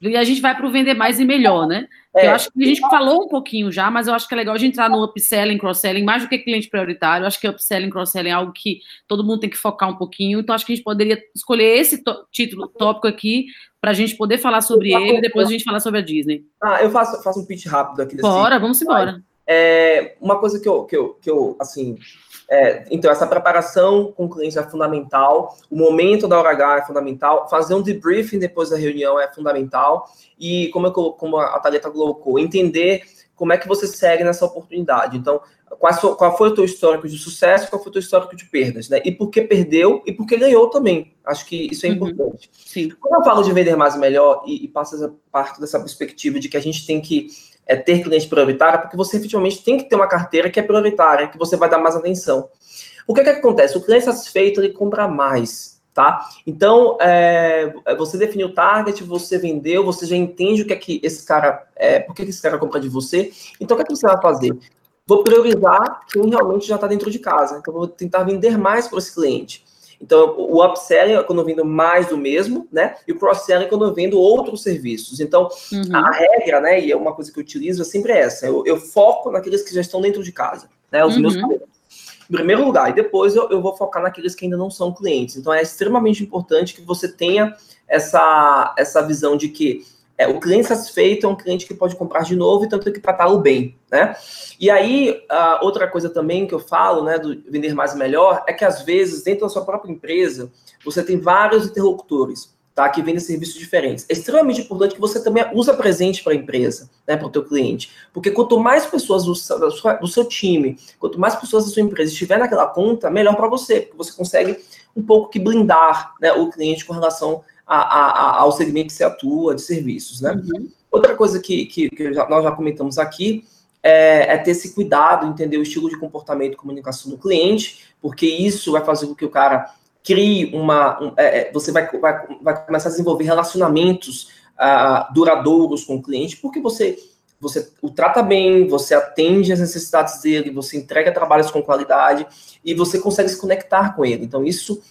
[SPEAKER 1] E a gente vai para o vender mais e melhor, né? É. Eu acho que a gente falou um pouquinho já, mas eu acho que é legal a gente entrar no upselling, cross-selling, mais do que cliente prioritário. Eu acho que upselling, cross-selling é algo que todo mundo tem que focar um pouquinho. Então, acho que a gente poderia escolher esse título, tópico aqui, para a gente poder falar sobre ele e depois a gente falar sobre a Disney.
[SPEAKER 2] Ah, eu faço, faço um pitch rápido aqui.
[SPEAKER 1] Bora, vamos embora.
[SPEAKER 2] É, uma coisa que eu, que eu, que eu assim, é, então, essa preparação com o cliente é fundamental, o momento da hora H é fundamental, fazer um debriefing depois da reunião é fundamental, e como, eu, como a Thalita colocou, entender como é que você segue nessa oportunidade. Então, qual, qual foi o teu histórico de sucesso, qual foi o teu histórico de perdas, né? E por que perdeu e por que ganhou também. Acho que isso é uhum. importante.
[SPEAKER 1] Sim.
[SPEAKER 2] Quando eu falo de vender mais e melhor e, e passo essa parte dessa perspectiva de que a gente tem que é, ter cliente prioritário, porque você efetivamente tem que ter uma carteira que é prioritária, que você vai dar mais atenção. O que, é que acontece? O cliente satisfeito, ele compra mais, tá? Então, é, você definiu o target, você vendeu, você já entende o que é que esse cara, é, por que, esse cara compra de você. Então, o que é que você vai fazer? Vou priorizar quem realmente já está dentro de casa. Então, vou tentar vender mais para esse cliente. Então, o upselling é quando eu vendo mais do mesmo, né? E o cross-selling é quando eu vendo outros serviços. Então, uhum. a regra, né, e é uma coisa que eu utilizo, é sempre essa. Eu, eu foco naqueles que já estão dentro de casa, né? Os uhum. meus clientes. Em primeiro lugar, e depois eu, eu vou focar naqueles que ainda não são clientes. Então, é extremamente importante que você tenha essa, essa visão de que é, o cliente satisfeito é um cliente que pode comprar de novo e tanto que tratá-lo bem, né? E aí, outra coisa também que eu falo, né, do vender mais e melhor, é que às vezes, dentro da sua própria empresa, você tem vários interlocutores, tá, que vendem serviços diferentes. É extremamente importante que você também usa presente para a empresa, né, para o teu cliente. Porque quanto mais pessoas do seu, do seu time, quanto mais pessoas da sua empresa estiver naquela conta, melhor para você, porque você consegue um pouco que blindar né, o cliente com relação a, a, ao segmento que você atua de serviços, né? Uhum. Outra coisa que, que, que já, nós já comentamos aqui é, é, ter esse cuidado, entender o estilo de comportamento e comunicação do cliente, porque isso vai fazer com que o cara crie uma. Um, é, é você vai, vai, vai começar a desenvolver relacionamentos uh, duradouros com o cliente, porque você você o trata bem, você atende às necessidades dele, você entrega trabalhos com qualidade e você consegue se conectar com ele. Então, isso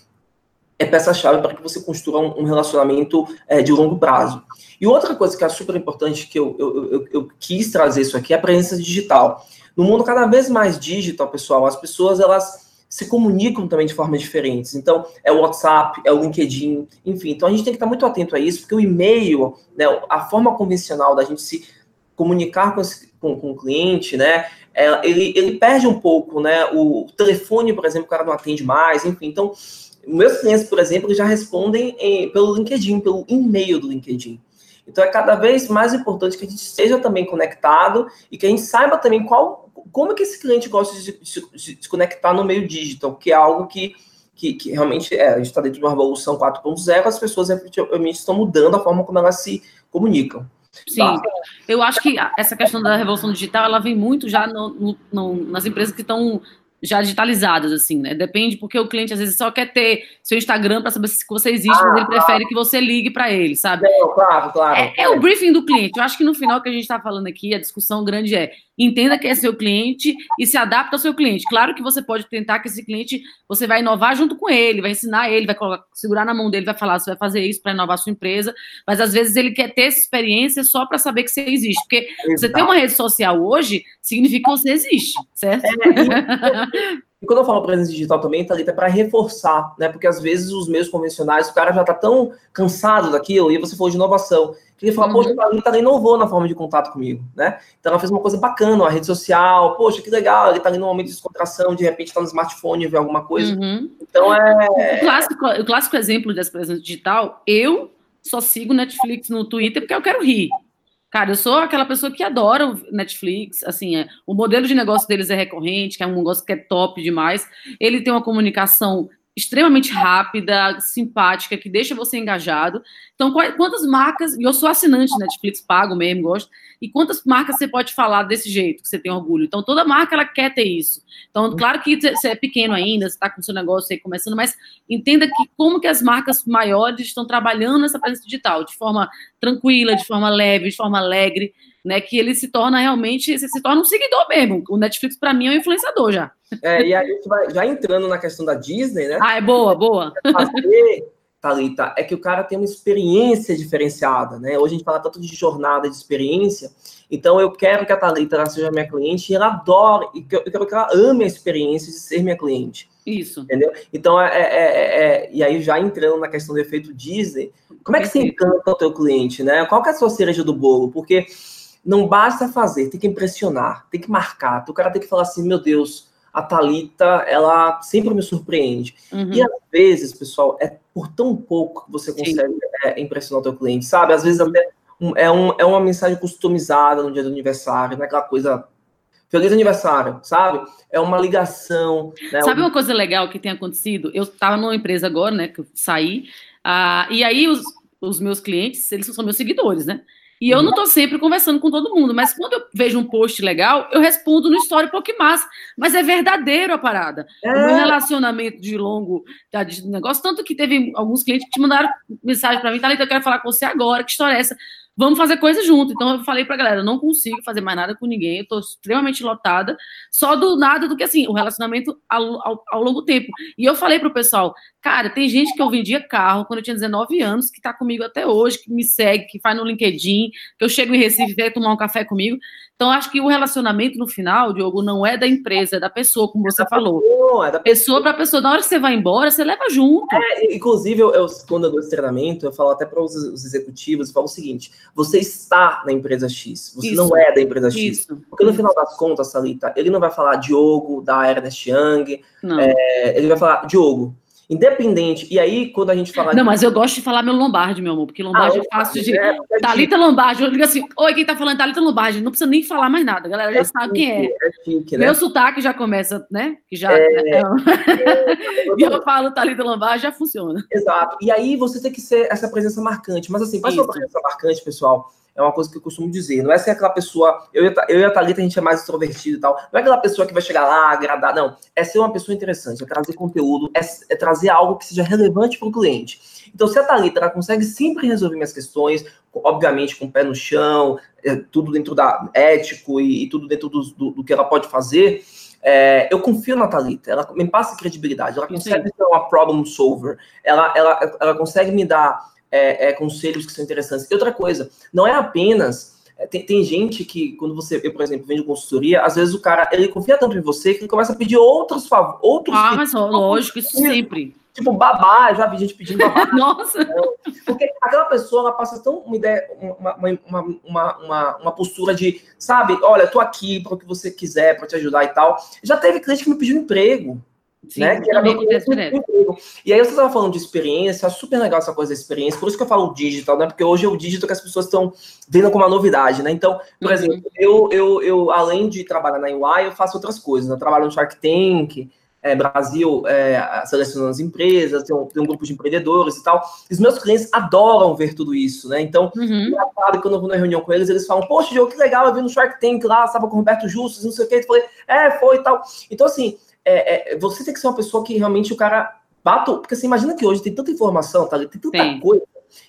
[SPEAKER 2] é peça-chave para que você construa um, relacionamento é, de longo prazo. E outra coisa que é super importante, que eu, eu, eu, eu, quis trazer isso aqui, é a presença digital. No mundo cada vez mais digital, pessoal, as pessoas, elas se comunicam também de formas diferentes. Então, é o WhatsApp, é o LinkedIn, enfim. Então, a gente tem que estar muito atento a isso, porque o e-mail, né, a forma convencional da gente se comunicar com, esse, com, com o cliente, né, é, ele, ele perde um pouco, né, o telefone, por exemplo, o cara não atende mais, enfim. Então, meus clientes, por exemplo, já respondem em, pelo LinkedIn, pelo e-mail do LinkedIn. Então é cada vez mais importante que a gente esteja também conectado e que a gente saiba também qual, como que esse cliente gosta de, se conectar no meio digital, que é algo que, que, que realmente é, a gente está dentro de uma revolução 4.0, as pessoas realmente estão mudando a forma como elas se comunicam.
[SPEAKER 1] Sim, tá? eu acho que essa questão da revolução digital, ela vem muito já no, no, nas empresas que estão já digitalizadas, assim, né? Depende, porque o cliente às vezes só quer ter seu Instagram para saber se você existe, ah, mas ele prefere que você ligue para ele, sabe?
[SPEAKER 2] Não, claro, claro.
[SPEAKER 1] É, é, o briefing do cliente. Eu acho que no final que a gente está falando aqui, a discussão grande é entenda que é seu cliente e se adapta ao seu cliente. Claro que você pode tentar que esse cliente, você vai inovar junto com ele, vai ensinar ele, vai colocar, segurar na mão dele, vai falar, você vai fazer isso para inovar a sua empresa, mas às vezes ele quer ter essa experiência só para saber que você existe. Porque Exato. você ter uma rede social hoje significa que você existe, certo? É,
[SPEAKER 2] E quando eu falo presença digital também, Thalita, é para reforçar, né? Porque às vezes os meios convencionais, o cara já está tão cansado daquilo, e você falou de inovação, que ele fala, uhum. poxa, a Thalita inovou na forma de contato comigo, né? Então ela fez uma coisa bacana, uma rede social, poxa, que legal, ele está ali no momento de descontração, de repente está no smartphone e vê alguma coisa. Uhum. Então é.
[SPEAKER 1] O clássico, o clássico exemplo dessa presença digital, eu só sigo Netflix no Twitter porque eu quero rir. Cara, eu sou aquela pessoa que adora o Netflix, assim, é, o modelo de negócio deles é recorrente, que é um negócio que é top demais. Ele tem uma comunicação extremamente rápida, simpática, que deixa você engajado. Então, quantas marcas, e eu sou assinante Netflix, pago mesmo, gosto, e quantas marcas você pode falar desse jeito, que você tem orgulho? Então, toda marca, ela quer ter isso. Então, claro que você é pequeno ainda, você está com o seu negócio aí começando, mas entenda que como que as marcas maiores estão trabalhando nessa presença digital, de forma tranquila, de forma leve, de forma alegre, né, que ele se torna realmente, se torna um seguidor mesmo. O Netflix, para mim, é um influenciador já.
[SPEAKER 2] É, e aí vai já entrando na questão da Disney, né?
[SPEAKER 1] Ah, é boa, boa.
[SPEAKER 2] Fazer, Thalita, é que o cara tem uma experiência diferenciada, né? Hoje a gente fala tanto de jornada de experiência, então eu quero que a Thalita seja minha cliente e ela adore, e eu quero que ela ame a experiência de ser minha cliente.
[SPEAKER 1] Isso.
[SPEAKER 2] Entendeu? Então, é, é, é, é e aí já entrando na questão do efeito Disney, como é que você encanta o teu cliente, né? Qual que é a sua cereja do bolo? Porque não basta fazer, tem que impressionar, tem que marcar. O cara tem que falar assim, meu Deus, a Talita, ela sempre me surpreende. Uhum. E às vezes, pessoal, é por tão pouco que você consegue é, impressionar o teu cliente, sabe? Às vezes até um, é, um, é uma mensagem customizada no dia do aniversário, não é aquela coisa Feliz aniversário, sabe? É uma ligação. Né?
[SPEAKER 1] Sabe uma coisa legal que tem acontecido? Eu estava numa empresa agora, né? Que eu saí, uh, e aí os, os meus clientes, eles são meus seguidores, né? E eu não estou sempre conversando com todo mundo, mas quando eu vejo um post legal, eu respondo no story, que massa. Mas é verdadeiro a parada. É. O meu relacionamento de longo tá, de negócio, tanto que teve alguns clientes que te mandaram mensagem para mim, Thalita, eu quero falar com você agora, que história é essa? Vamos fazer coisa junto. Então eu falei pra galera, não consigo fazer mais nada com ninguém, eu tô extremamente lotada, só do nada do que assim, o relacionamento ao, ao, ao longo tempo. E eu falei pro pessoal, cara, tem gente que eu vendia carro quando eu tinha 19 anos, que tá comigo até hoje, que me segue, que faz no LinkedIn, que eu chego em Recife quer tomar um café comigo. Então, acho que o relacionamento no final, Diogo, não é da empresa, é da pessoa, como você é falou. Pessoa, é da pessoa para pessoa. Na hora que você vai embora, você leva junto.
[SPEAKER 2] É, inclusive, eu, eu, quando eu dou esse treinamento, eu falo até para os, os, executivos, eu falo o seguinte: você está na empresa X, você Isso. não é da empresa X. Isso. Porque no final das contas, Salita, ele não vai falar Diogo, da Ernest Young, é, ele vai falar Diogo Independente. E aí, quando a gente fala.
[SPEAKER 1] Não, de... mas eu gosto de falar meu Lombardi, meu amor, porque Lombardi ah, é fácil de. É, é Thalita Lombardi, eu digo assim: Oi, quem tá falando Thalita Lombardi? Não precisa nem falar mais nada, a galera já é sabe quem é. é chique, né? Meu sotaque já começa, né? Que já. É... é e eu falo Thalita Lombardi, já funciona.
[SPEAKER 2] Exato. E aí você tem que ser essa presença marcante. Mas assim, ser uma presença marcante, pessoal, é uma coisa que eu costumo dizer. Não é ser aquela pessoa. Eu, eu e a Thalita, a gente é mais extrovertido e tal. Não é aquela pessoa que vai chegar lá, agradar. Não. É ser uma pessoa interessante, é trazer conteúdo, é, é trazer algo que seja relevante para o cliente. Então, se a Thalita ela consegue sempre resolver minhas questões, obviamente com o pé no chão, é, tudo dentro da ético e, e tudo dentro do, do, do, que ela pode fazer. É, eu confio na Thalita, ela me passa credibilidade, ela consegue Sim. ser uma problem solver, ela, ela, ela consegue me dar é, é, conselhos que são interessantes. E outra coisa, não é apenas. É, tem, tem gente que, quando você, eu, por exemplo, vende consultoria, às vezes o cara ele confia tanto em você que ele começa a pedir outros favores. Outros
[SPEAKER 1] ah, mas lógico, isso sempre.
[SPEAKER 2] Tipo, babá, já vi gente pedindo babá.
[SPEAKER 1] Nossa!
[SPEAKER 2] Porque aquela pessoa, ela passa tão uma ideia, uma, uma, uma, uma, uma postura de, sabe, olha, tô aqui para o que você quiser, para te ajudar e tal. Já teve cliente que me pediu emprego. Sim, né? Que também acontece E aí você estava falando de experiência, acho super legal essa coisa da experiência, por isso que eu falo digital, né? Porque hoje é o digital que as pessoas estão vendo como uma novidade, né? Então, por uhum. exemplo, eu, eu, eu, além de trabalhar na UI, eu faço outras coisas. Né? Eu trabalho no Shark Tank, é, Brasil é, selecionando as empresas, tem um, tem um, grupo de empreendedores e tal. E os meus clientes adoram ver tudo isso, né? Então, uhum. quando eu vou na reunião com eles, eles falam, poxa, Diogo, que legal, eu vi no Shark Tank lá, estava com o Roberto Justus, não sei o que. Eu falei, é, foi e tal. Então, assim, é, é, você tem que ser uma pessoa que realmente o cara bata. Porque você imagina que hoje tem tanta informação, tá? tem tanta tem. coisa,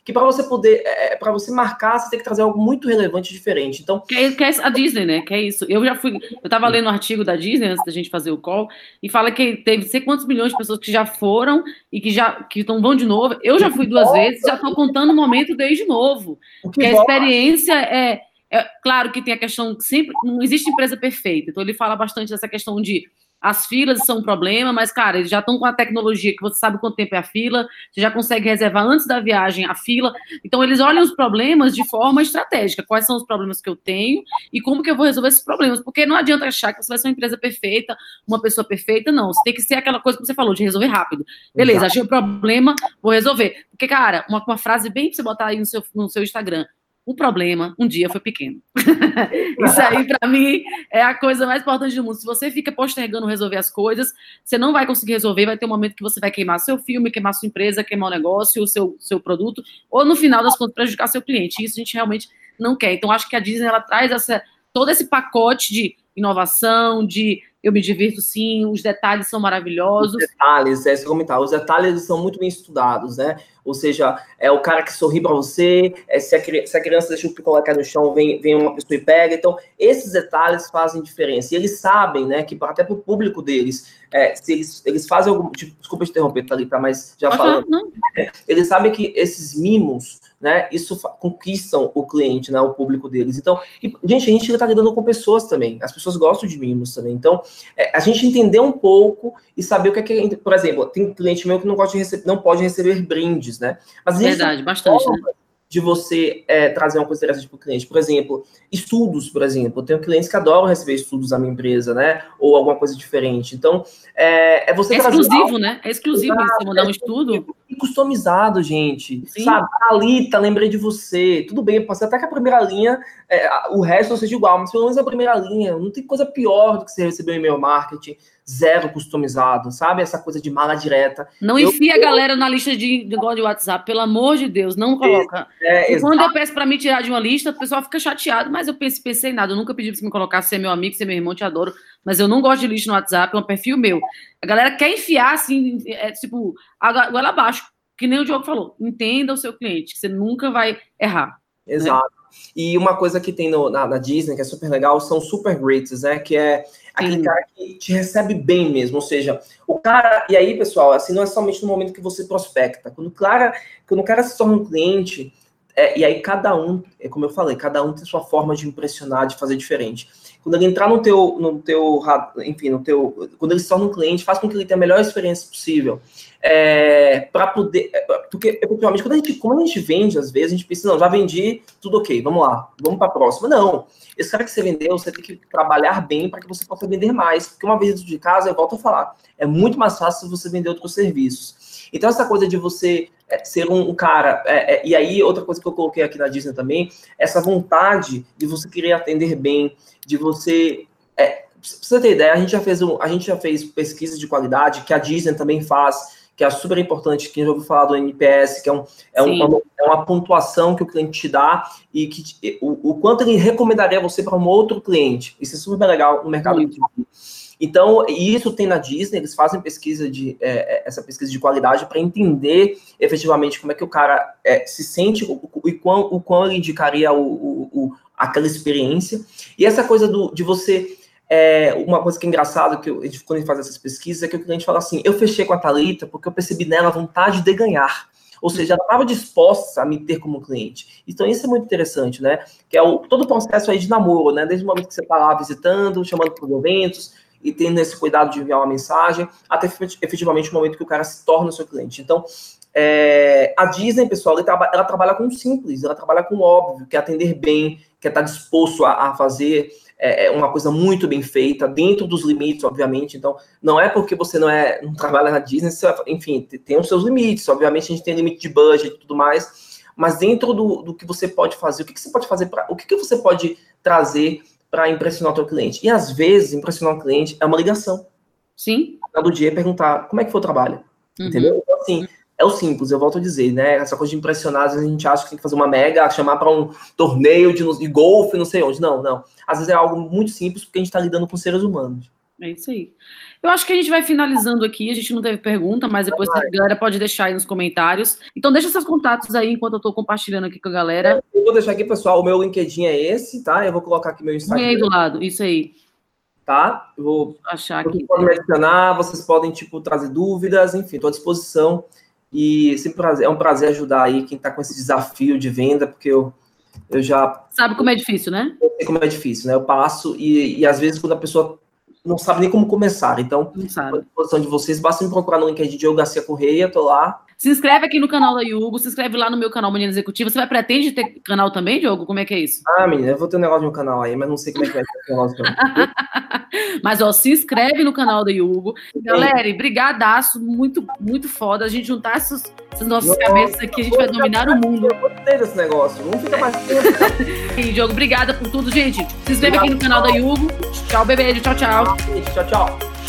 [SPEAKER 2] que para você poder, é, é para você marcar, você tem que trazer algo muito relevante diferente. Então,
[SPEAKER 1] que é, que é, a Disney, né? Que é isso. Eu já fui, eu tava lendo um artigo da Disney antes da gente fazer o call e fala que teve sei quantos milhões de pessoas que já foram e que já que estão vão de novo. Eu já fui duas vezes, já estou contando o momento desde novo. Que, que a experiência é é claro que tem a questão sempre não existe empresa perfeita. Então ele fala bastante dessa questão de as filas são um problema, mas, cara, eles já estão com a tecnologia que você sabe quanto tempo é a fila, você já consegue reservar antes da viagem a fila. Então, eles olham os problemas de forma estratégica. Quais são os problemas que eu tenho e como que eu vou resolver esses problemas? Porque não adianta achar que você vai ser uma empresa perfeita, uma pessoa perfeita, não. Você tem que ser aquela coisa que você falou, de resolver rápido. Beleza, Exato. achei o problema, vou resolver. Porque, cara, uma, uma frase bem pra você botar aí no seu, no seu Instagram o problema um dia foi pequeno. Isso aí, para mim, é a coisa mais importante do mundo. Se você fica postergando resolver as coisas, você não vai conseguir resolver. Vai ter um momento que você vai queimar seu filme, queimar sua empresa, queimar o negócio, o seu, seu produto, ou no final das contas, prejudicar seu cliente. Isso a gente realmente não quer. Então, acho que a Disney ela traz essa, todo esse pacote de inovação, de eu me divirto sim, os detalhes são maravilhosos. Os
[SPEAKER 2] detalhes, é esse comentário, os detalhes são muito bem estudados, né? Ou seja, é o cara que sorri para você, é, se, a, se, a, criança deixa o picolé cair no chão, vem, vem uma pessoa e pega. Então, esses detalhes fazem diferença. E eles sabem, né, que até para o público deles, é, se eles, eles fazem algum. Tipo, desculpa te interromper, Thalita, mas já uhum, falando. É, eles sabem que esses mimos né? Isso conquistam o cliente, né? O público deles. Então, e, gente, a gente está lidando com pessoas também. As pessoas gostam de mimos também. Então, é, a gente entender um pouco e saber o que é que, por exemplo, tem cliente meu que não gosta de receber, não pode receber brindes, né?
[SPEAKER 1] Mas verdade, bastante. Né?
[SPEAKER 2] de você é, trazer uma coisa interessante para o cliente. Por exemplo, estudos, por exemplo. Eu tenho clientes que adoram receber estudos da minha empresa, né? Ou alguma coisa diferente. Então, é, é você
[SPEAKER 1] É exclusivo, algo... né? É exclusivo você mandar um é estudo.
[SPEAKER 2] E customizado, gente. Sim. Sabe? Alita, lembrei de você. Tudo bem, pode ser até que a primeira linha, é, o resto não seja igual, mas pelo menos a primeira linha. Não tem coisa pior do que você receber um e-mail marketing zero customizado, sabe? Essa coisa de mala direta.
[SPEAKER 1] Não eu, enfia eu... a galera na lista de, de, de WhatsApp, pelo amor de Deus, não coloca. É, é, quando eu peço para me tirar de uma lista, o pessoal fica chateado, mas eu pensei, pensei em nada. Eu nunca pedi para você me colocar, ser meu amigo, ser meu irmão, te adoro, mas eu não gosto de lista no WhatsApp, é um perfil meu. A galera quer enfiar, assim, é, tipo, agora abaixo, que nem o Diogo falou. Entenda o seu cliente, que você nunca vai errar.
[SPEAKER 2] Né? Exato. Né? E uma coisa que tem no, na, na, Disney, que é super legal, são super greats, né? Que é aquele cara que te recebe bem mesmo. Ou seja, o cara. E aí, pessoal, assim, não é somente no momento que você prospecta. Quando o cara, quando o cara se torna um cliente, é, e aí cada um, é como eu falei, cada um tem sua forma de impressionar, de fazer diferente. Quando ele entrar no teu, no teu, enfim, no teu, quando ele se torna um cliente, faz com que ele tenha a melhor experiência possível. É, para poder, é, porque efetivamente quando a gente, como a gente vende às vezes, a gente pensa, não, já vendi, tudo ok, vamos lá, vamos para a próxima. Não, esse cara que você vendeu, você tem que trabalhar bem para que você possa vender mais, porque uma vez dentro de casa, eu volto a falar, é muito mais fácil você vender outros serviços. Então essa coisa de você é, ser um, cara. É, é, e aí, outra coisa que eu coloquei aqui na Disney também, essa vontade de você querer atender bem, de você. É, pra você ter ideia, a gente já fez um, a gente já fez pesquisas de qualidade que a Disney também faz, que é super importante, quem já ouviu falar do NPS, que é, um, é, uma, é uma pontuação que o cliente te dá e que o, o quanto ele recomendaria você para um outro cliente. Isso é super legal no mercado. Muito. Então, isso tem na Disney, eles fazem pesquisa de é, é essa pesquisa de qualidade para entender efetivamente como é que o cara é, se sente o, o, o, quão, o quão ele indicaria o, o, aquela experiência. E essa coisa do, de você. É, uma coisa que é engraçada que eu, quando a gente faz essas pesquisas é que o cliente fala assim: eu fechei com a Thalita porque eu percebi nela a vontade de ganhar. Ou seja, ela estava disposta a me ter como cliente. Então, isso é muito interessante, né? Que é o, todo o processo aí de namoro, né? Desde o momento que você está lá visitando, chamando para os eventos, e tendo esse cuidado de enviar uma mensagem, até efetivamente o momento que o cara se torna seu cliente. Então, é, a Disney, pessoal, ela, ela, trabalha com simples, ela trabalha com óbvio, que é atender bem, que é estar disposto a, a fazer é, é, uma coisa muito bem feita, dentro dos limites, obviamente. Então, não é porque você não é não trabalha na Disney, você, enfim, tem os seus limites. Obviamente, a gente tem limite de budget e tudo mais, mas dentro do, do que você pode fazer, o que, que você pode fazer para. O que, que você pode trazer para impressionar o teu cliente. E às vezes, impressionar o cliente é uma ligação.
[SPEAKER 1] Sim.
[SPEAKER 2] No dia perguntar como é que foi o trabalho. Uhum. Entendeu? Então, assim, é o simples, eu volto a dizer, né? Essa coisa de impressionar, às vezes a gente acha que tem que fazer uma mega, chamar para um torneio de, de golfe, não sei onde. Não, não. Às vezes é algo muito simples porque a gente está lidando com seres humanos.
[SPEAKER 1] É isso aí. Eu acho que a gente vai finalizando aqui. A gente não teve pergunta, mas depois a galera pode deixar aí nos comentários. Então, deixa seus contatos aí enquanto eu estou compartilhando aqui com a galera.
[SPEAKER 2] Eu vou deixar aqui, pessoal. O meu LinkedIn é esse, tá? Eu vou colocar aqui meu Instagram.
[SPEAKER 1] aí do lado, isso aí.
[SPEAKER 2] Tá? Eu vou
[SPEAKER 1] achar aqui. Vocês
[SPEAKER 2] podem me adicionar, vocês podem, tipo, trazer dúvidas, enfim, estou à disposição. E sempre é um prazer ajudar aí quem está com esse desafio de venda, porque eu, eu já.
[SPEAKER 1] Sabe como é difícil, né?
[SPEAKER 2] Eu sei como é difícil, né? Eu passo e, e às vezes quando a pessoa não sabe nem como começar. Então, à disposição de vocês, basta me procurar no LinkedIn Diogo Garcia Correia, tô lá.
[SPEAKER 1] Se inscreve aqui no canal da Yugo, se inscreve lá no meu canal Menina Executiva. Você vai pretende ter canal também, Diogo? Como é que é isso?
[SPEAKER 2] Ah, menina, eu vou ter um negócio no meu canal aí, mas não sei como é que vai ser o negócio.
[SPEAKER 1] mas, ó, se inscreve no canal da Yugo. Galera, brigadaço, muito, muito foda. A gente juntar essas, essas nossas Nossa, cabeças aqui, a gente vai dominar o mundo.
[SPEAKER 2] Eu gostei desse negócio, não fica mais
[SPEAKER 1] E, Diogo, obrigada por tudo, gente. Se inscreve aqui no canal da Yugo. Tchau, bebê. Tchau, tchau.
[SPEAKER 2] Tchau, tchau.